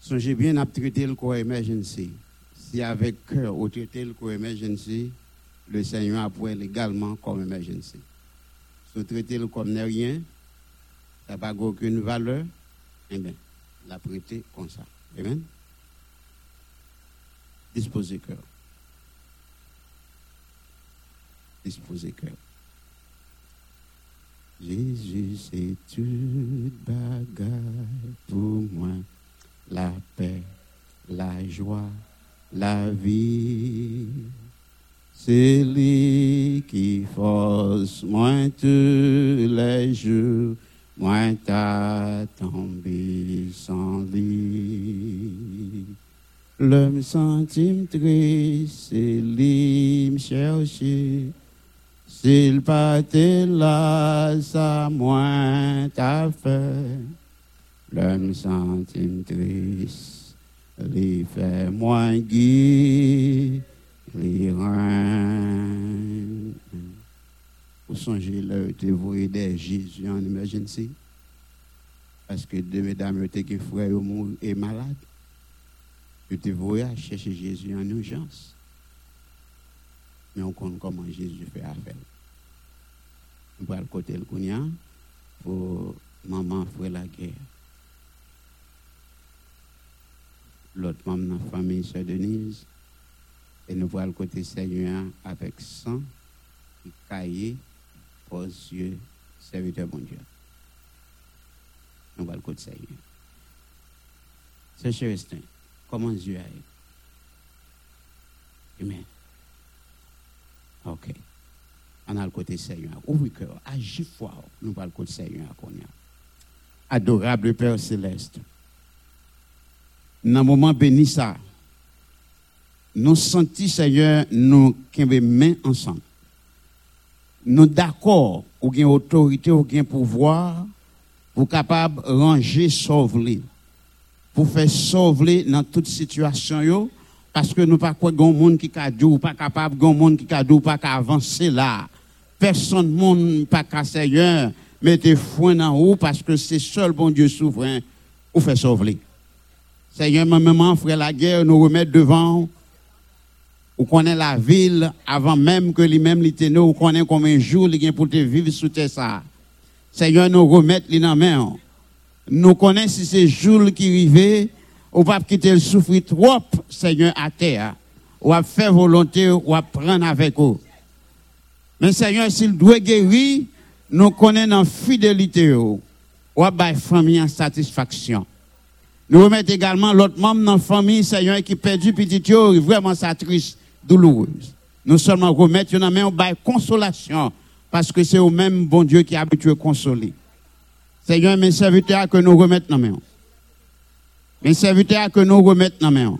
Speaker 4: Songez bien à traiter le corps emergency. Si avec cœur, vous traitez le corps emergency, le Seigneur apprend légalement comme emergency. Si vous traitez le comme n'est rien, ça n'a pas aucune valeur, eh bien, la prêter comme ça. Amen. Disposez cœur. Disposez cœur. Jésus, c'est toute bagaille pour moi. La paix, la joie, la vie. C'est lui qui force moi tous les jours. Moi t'as tombé sans lui. Le me sentim triste, c'est lui me chercher. S'il été là, ça moins t'a fait. Le me sentim triste, lui fait moins lui rend. Vous songez là, te voyez des Jésus en emergency? Parce que deux mesdames étaient qui frère et malade. Je te à chercher Jésus en urgence. Mais on connaît comment Jésus fait affaire. Va le côté le Kounia pour maman frère la guerre. L'autre membre de la famille, Sœur Denise. Et nous voyons le côté Seigneur avec sang, qui cahier, aux yeux, serviteur bon Dieu. Nous voyons le côté Seigneur. C'est Chérestin, comment Dieu a Amen. Ok. On a le côté Seigneur. Ouvre cœur. Agis fort. Nous voyons le côté Seigneur. Adorable Père Céleste. Dans le moment béni ça, nous sentons, Seigneur, nous qui main ensemble. Nous d'accord, ou bien autorité, ou bien pouvoir, pour capable ranger, sauver. Pour faire sauver dans toute situation, yo, parce que nous pas quoi gon monde qui pas capable gon monde qui pas ka avancer là. Personne monde pas ka Seigneur, mettez foi dans haut parce que c'est seul bon Dieu souverain ou fait sauver. Seigneur, ma maman, frère la guerre, nous remettre devant, ou connaît la ville avant même que lui-même l'était ou connaît combien de jours il pour te vivre sous terre ça. Seigneur, nous remettre les main. Nous connaissons si c'est jours qui arrivent, ou pas quitter le souffrir trop, Seigneur, à terre. Ou à faire volonté, ou à prendre avec eux. Mais Seigneur, s'il doit guérir, nous connaissons dans fidélité, ou faire famille en satisfaction. Nous remettons également l'autre membre dans la famille, Seigneur, qui perdu petit yo, vraiment sa triste, douloureuse. Nous seulement remettre une main au consolation, parce que c'est au même bon Dieu qui est habitué à consoler. Seigneur, mes serviteurs que nous remettons dans la main. Mes serviteurs que nous remettons dans la main.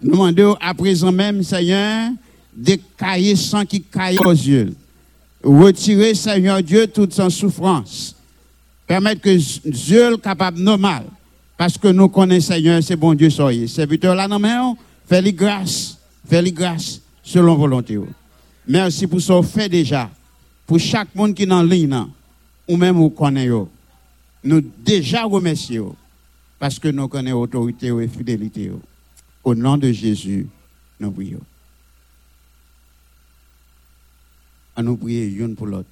Speaker 4: Nous demandons à présent même, Seigneur, des cahiers sans qui caillent aux yeux. Retirer, Seigneur Dieu, toute son souffrance. Permettre que Dieu capable normal. Parce que nous connaissons, Seigneur, c'est bon Dieu soyez. Serviteur là, non, mais fais-lui grâce, fais-lui grâce selon volonté. Merci pour ce fait déjà. Pour chaque monde qui est en ligne, ou même vous connaissez, nous déjà remercions parce que nous connaissons autorité et fidélité. Au nom de Jésus, nous prions. À nous prier une pour l'autre.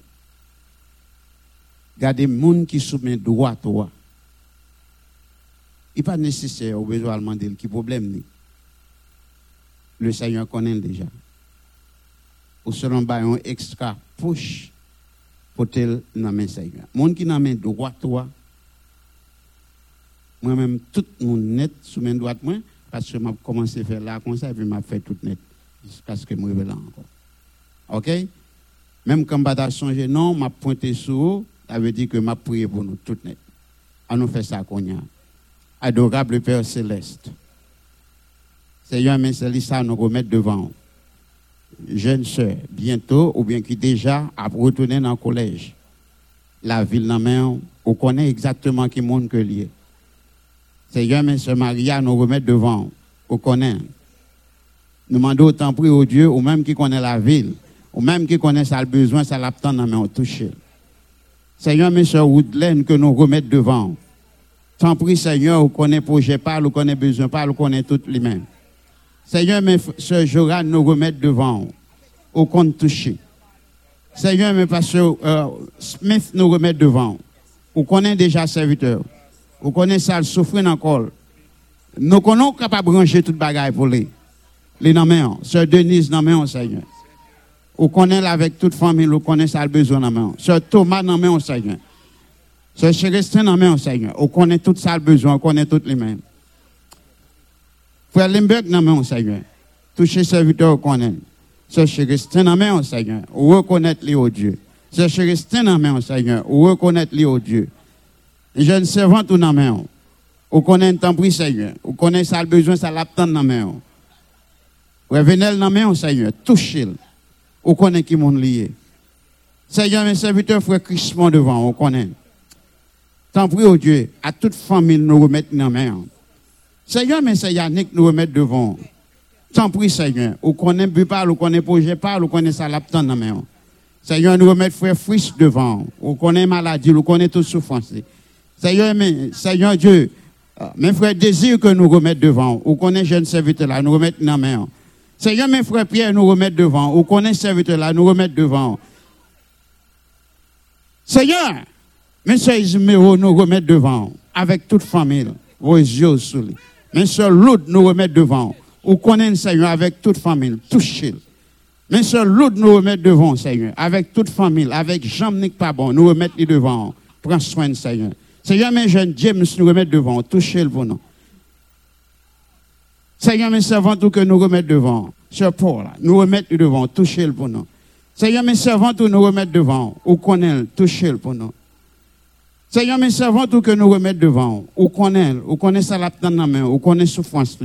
Speaker 4: Regardez, les gens qui soumettent droit toi. Il n'est pas nécessaire, au besoin de demander qui problème. ni. Le Seigneur connaît déjà. Ou selon un extra push pour tel main Seigneur. Monde qui main droit toi. Moi-même, tout le monde net sous main droite moi, parce que m'a commencé à faire là comme ça, et puis m'a fait tout net. Jusqu'à ce que je me encore. OK? Même quand je changé, non, m'a pointé sur ça veut dire que m'a prié pour nous tout net. On nous fait ça qu'on a. Adorable Père Céleste. Seigneur, mais c'est ça nous remettre devant. Jeune sœur, bientôt, ou bien qui déjà a retourné dans le collège. La ville dans main, on connaît exactement qui monde que lié. Seigneur, mais ce Maria nous remettre devant. On connaît. Nous demandons autant prix au Dieu, ou même qui connaît la ville, ou même qui connaît ça le besoin, ça l'attend dans main, on touche. Seigneur, mes soeurs Woodland, que nous remettre devant. Tant prie, Seigneur, vous connaissez projet parle, vous connaissez besoin parle, vous connaissez toutes les mêmes. Seigneur, mes soeurs Joran, nous remettre devant. Au compte touché. Seigneur, mes pasteur euh, Smith, nous remettre devant. Vous connaissez déjà serviteur. Vous connaissez ça, souffrir encore. Nous connaissons capable de brancher toute bagaille pour les. Les nommés, Sœur Denise, nommé, Seigneur. Vous connaissez avec toute famille, vous connaissez ça, le besoin nommé. Sœur Thomas, nommé, Seigneur. Sœur Chérestin, nommé, Seigneur. Vous connaissez tout ça, le besoin, vous connaissez toutes les mêmes. Frère Limberg, nommé, Seigneur. Toucher serviteur, vous connaissez. Sœur Chérestin, nommé, Seigneur. Vous reconnaître les au Dieu. Sœur Chérestin, nommé, Seigneur. Vous reconnaître les au Dieu. Jeune servante, ou nommé. Vous connaissez temps pris, Seigneur. Vous connaissez ça, le besoin, ça l'attend, nommé. Revenez dans main, Seigneur, touchez-le. Vous connaissez qui monde lié. Seigneur, mes serviteurs, frère Crispon devant, on connaît. Tant prie au Dieu, à toute famille, nous remettre dans main. Seigneur, c'est Yannick nous remettre devant. Tant prie, Seigneur. Vous connaissez Bupal, vous connaissez projet par, vous connaissez ça l'attend dans main. Seigneur, nous remettre frère Fris devant. Vous connaissez maladie, vous connaissez toute souffrance. Seigneur, mais, Seigneur Dieu, mes frères désirent que nous remettre devant. Vous connaissez jeune serviteur là, nous remettre dans main. Seigneur, mes frères Pierre, nous remettre devant. Vous connaissez serviteur là, nous remettre devant. Seigneur, mes soeurs nous remettre devant. Avec toute famille, vos yeux sous lui. Mes Loud, nous remettre devant. Vous connaissez Seigneur avec toute famille, touchez-le. Mes Loud, nous remettre devant, Seigneur. Avec toute famille, avec Jean-Nic Pabon, nous remettre devant. Prends soin Seigneur. Seigneur, mes jeunes James, nous remettre devant. Touchez-le nous. Seigneur, mes servants, tout que nous remettre devant. Sœur Paul, nous remettre devant, touchez-le pour nous. Seigneur, mes servants, tout nous remettre devant. Ou connaît, touchez-le pour nous. Seigneur, mes servants, tout que nous remettre devant. Ou connaît, ou connaît ça la main, ou connaît souffrance.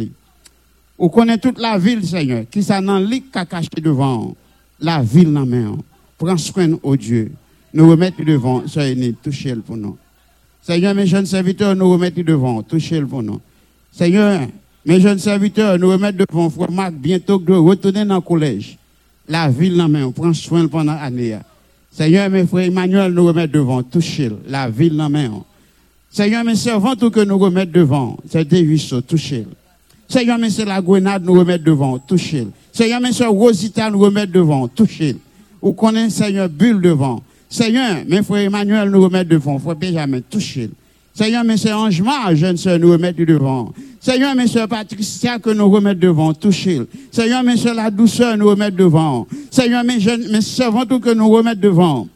Speaker 4: Ou connaît toute la ville, Seigneur, qui s'en en lit qu'à cacher devant. La ville dans main. Prends soin au Dieu. Nous remettre devant, soyez touchez-le pour nous. Seigneur, mes jeunes serviteurs, nous remettre devant, touchez-le pour nous. Seigneur, mes jeunes serviteurs, nous remettre devant Frère Marc, bientôt de retourner dans le collège. La ville dans main, on prend soin pendant l'année. Seigneur, mes frères Emmanuel, nous remettre devant, touchez la ville dans main. Seigneur, mes servants, tout que nous remettre devant, c'est des ruisseaux, touchez Seigneur, mes la grenade, nous remettre devant, touchez Seigneur, mes soeurs Rosita, nous remettre devant, touchez Vous connaissez, Seigneur, bulle devant. Seigneur, mes frères Emmanuel, nous remettre devant, frère Benjamin, touchez Seigneur, mes soeurs Angemar, jeune sœur, nous remettre devant. Seigneur, mes soeurs Patricia, que nous remettre devant, touchez Seigneur, mes soeurs la douceur, nous remettre devant. Seigneur, mes jeunes, mes tout que nous remettre devant.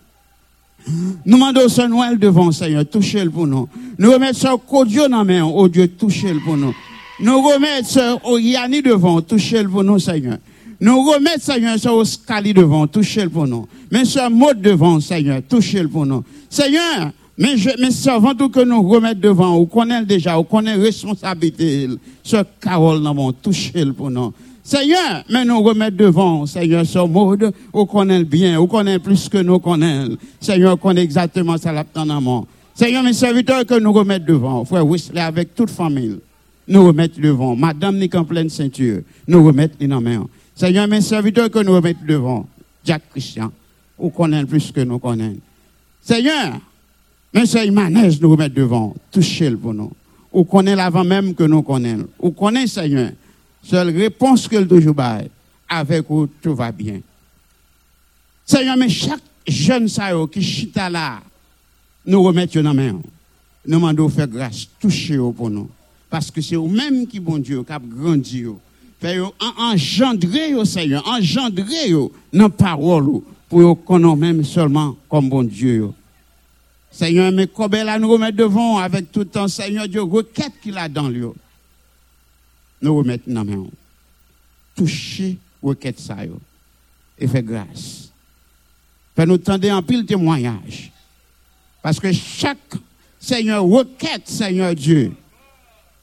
Speaker 4: Nous demandons ce Noël devant, Seigneur, touchez-le pour nous. Nous remettons ce Codio dans main, oh Dieu, touchez-le pour nous. Nous remettons ce Oyani devant, touchez-le pour nous, Seigneur. Nous remettons, Seigneur, ce Oscali devant, touchez-le pour nous. Mais ce mot devant, Seigneur, touchez-le pour nous. Seigneur, mais, je, mais servants, tout que nous remettons devant, on connaît déjà, on connaît responsabilité, ce Carole, nous touchez-le pour nous. Seigneur, mais nous remettre devant, Seigneur, ce mode, on connaît bien, on connaît plus que nous connaissons. Seigneur, on connaît exactement ça l'attendement. Seigneur, mes serviteurs que nous remettons devant, frère Wesley, avec toute famille, nous remettre devant. Madame Nick en pleine ceinture, nous remettre dans main. Seigneur, mes serviteurs que nous remettons devant, Jacques Christian, on connaît plus que nous connaissons. Seigneur, mais c'est Manège nous remettre devant, touchez-le pour nous. On connaît l'avant même que nous connaissons. On connaît, Seigneur. Seule réponse que le toujours avec vous, tout va bien. Seigneur, mais chaque jeune sayo qui chita là, nous remettons dans la main. Nous demandons de faire grâce, toucher pour nous. Parce que c'est vous-même qui, bon Dieu, qui a grandi. Fait engendrer Seigneur, engendrer dans la parole pour yo connaître même seulement comme bon Dieu. Seigneur, mais comme là nous remettre devant avec tout le temps, Seigneur Dieu, requête qu'il a dans lui. Nous remettons dans main. Toucher requête ça. Et faire grâce. Fait nous tendre en pile témoignage. Parce que chaque Seigneur requête, Seigneur Dieu,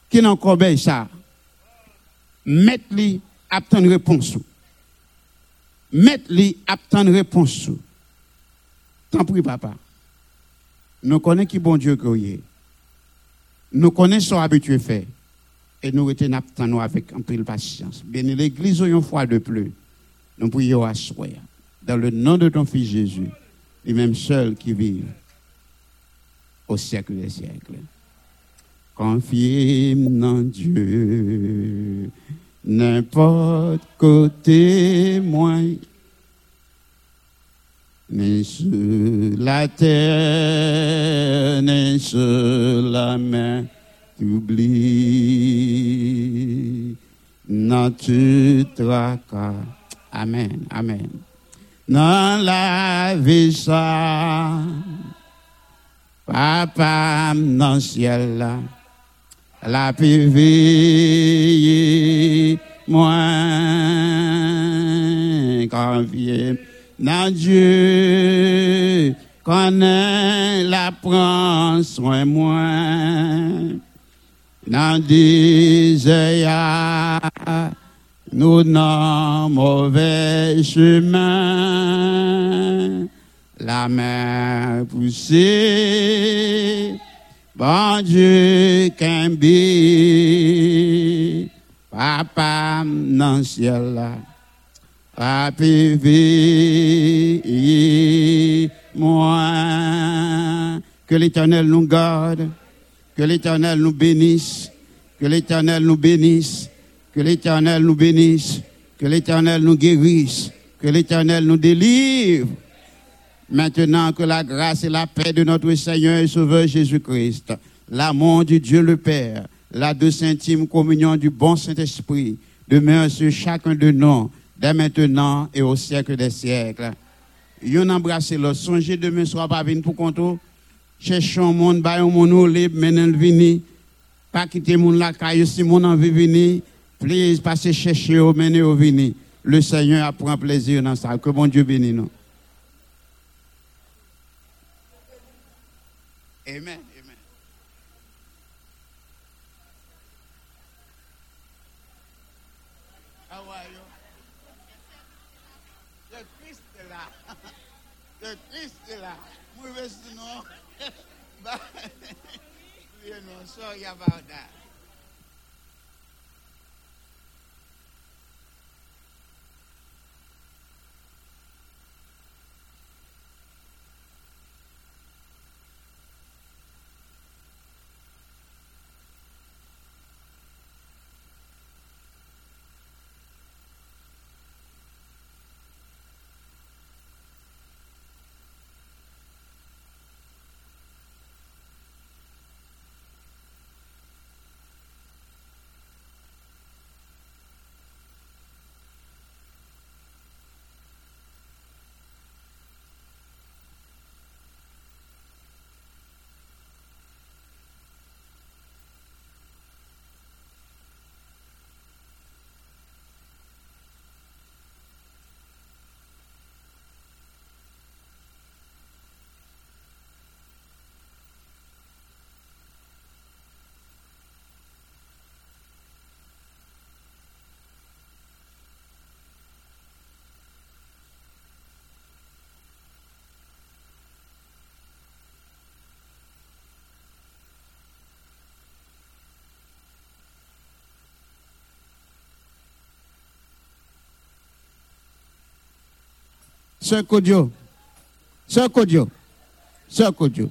Speaker 4: qui n'en corbeille ça, mettre-lui à réponse. Mettre-lui à réponse. T'en prie, papa. Nous connaissons qui bon Dieu que est. Nous connaissons habitué fait. Et nous retenons avec un peu de patience. Bénis l'église une fois de plus. Nous prions à soi. Dans le nom de ton fils Jésus, lui-même seul qui vit au siècle des siècles. Confiez en Dieu, n'importe côté moi, ni sur la terre, ni sur la mer, t'oublies, non tu tracas. Amen, amen. Dans la vie ça, papa dans le ciel là, la vie moi confié dans Dieu connaît la prend soin moi dans désert nous dans mauvais chemin. La mer poussée Bon Dieu, qu'un papa le ciel là, vie, moi, que l'éternel nous garde, que l'éternel nous bénisse, que l'éternel nous bénisse, que l'éternel nous bénisse, que l'éternel nous guérisse, que l'éternel nous délivre. Maintenant que la grâce et la paix de notre Seigneur et Sauveur Jésus-Christ, l'amour du Dieu le Père, la douce intime communion du bon Saint-Esprit demeure sur chacun de nous, dès maintenant et au siècle des siècles. Yon embrasse le songez demain soir pas venir pour compte. Cherchons monde, baillons mon libre, maintenant vini. Pas quitter mon la caille si mon envie vini. Please, passez chercher au mener au vini. Le Seigneur a prend plaisir dans ça. Que bon Dieu bénisse nous. Amen. Mauvais sinon. Bah, you know, sorry about that. Sœur Kodio. Sœur. Sœur.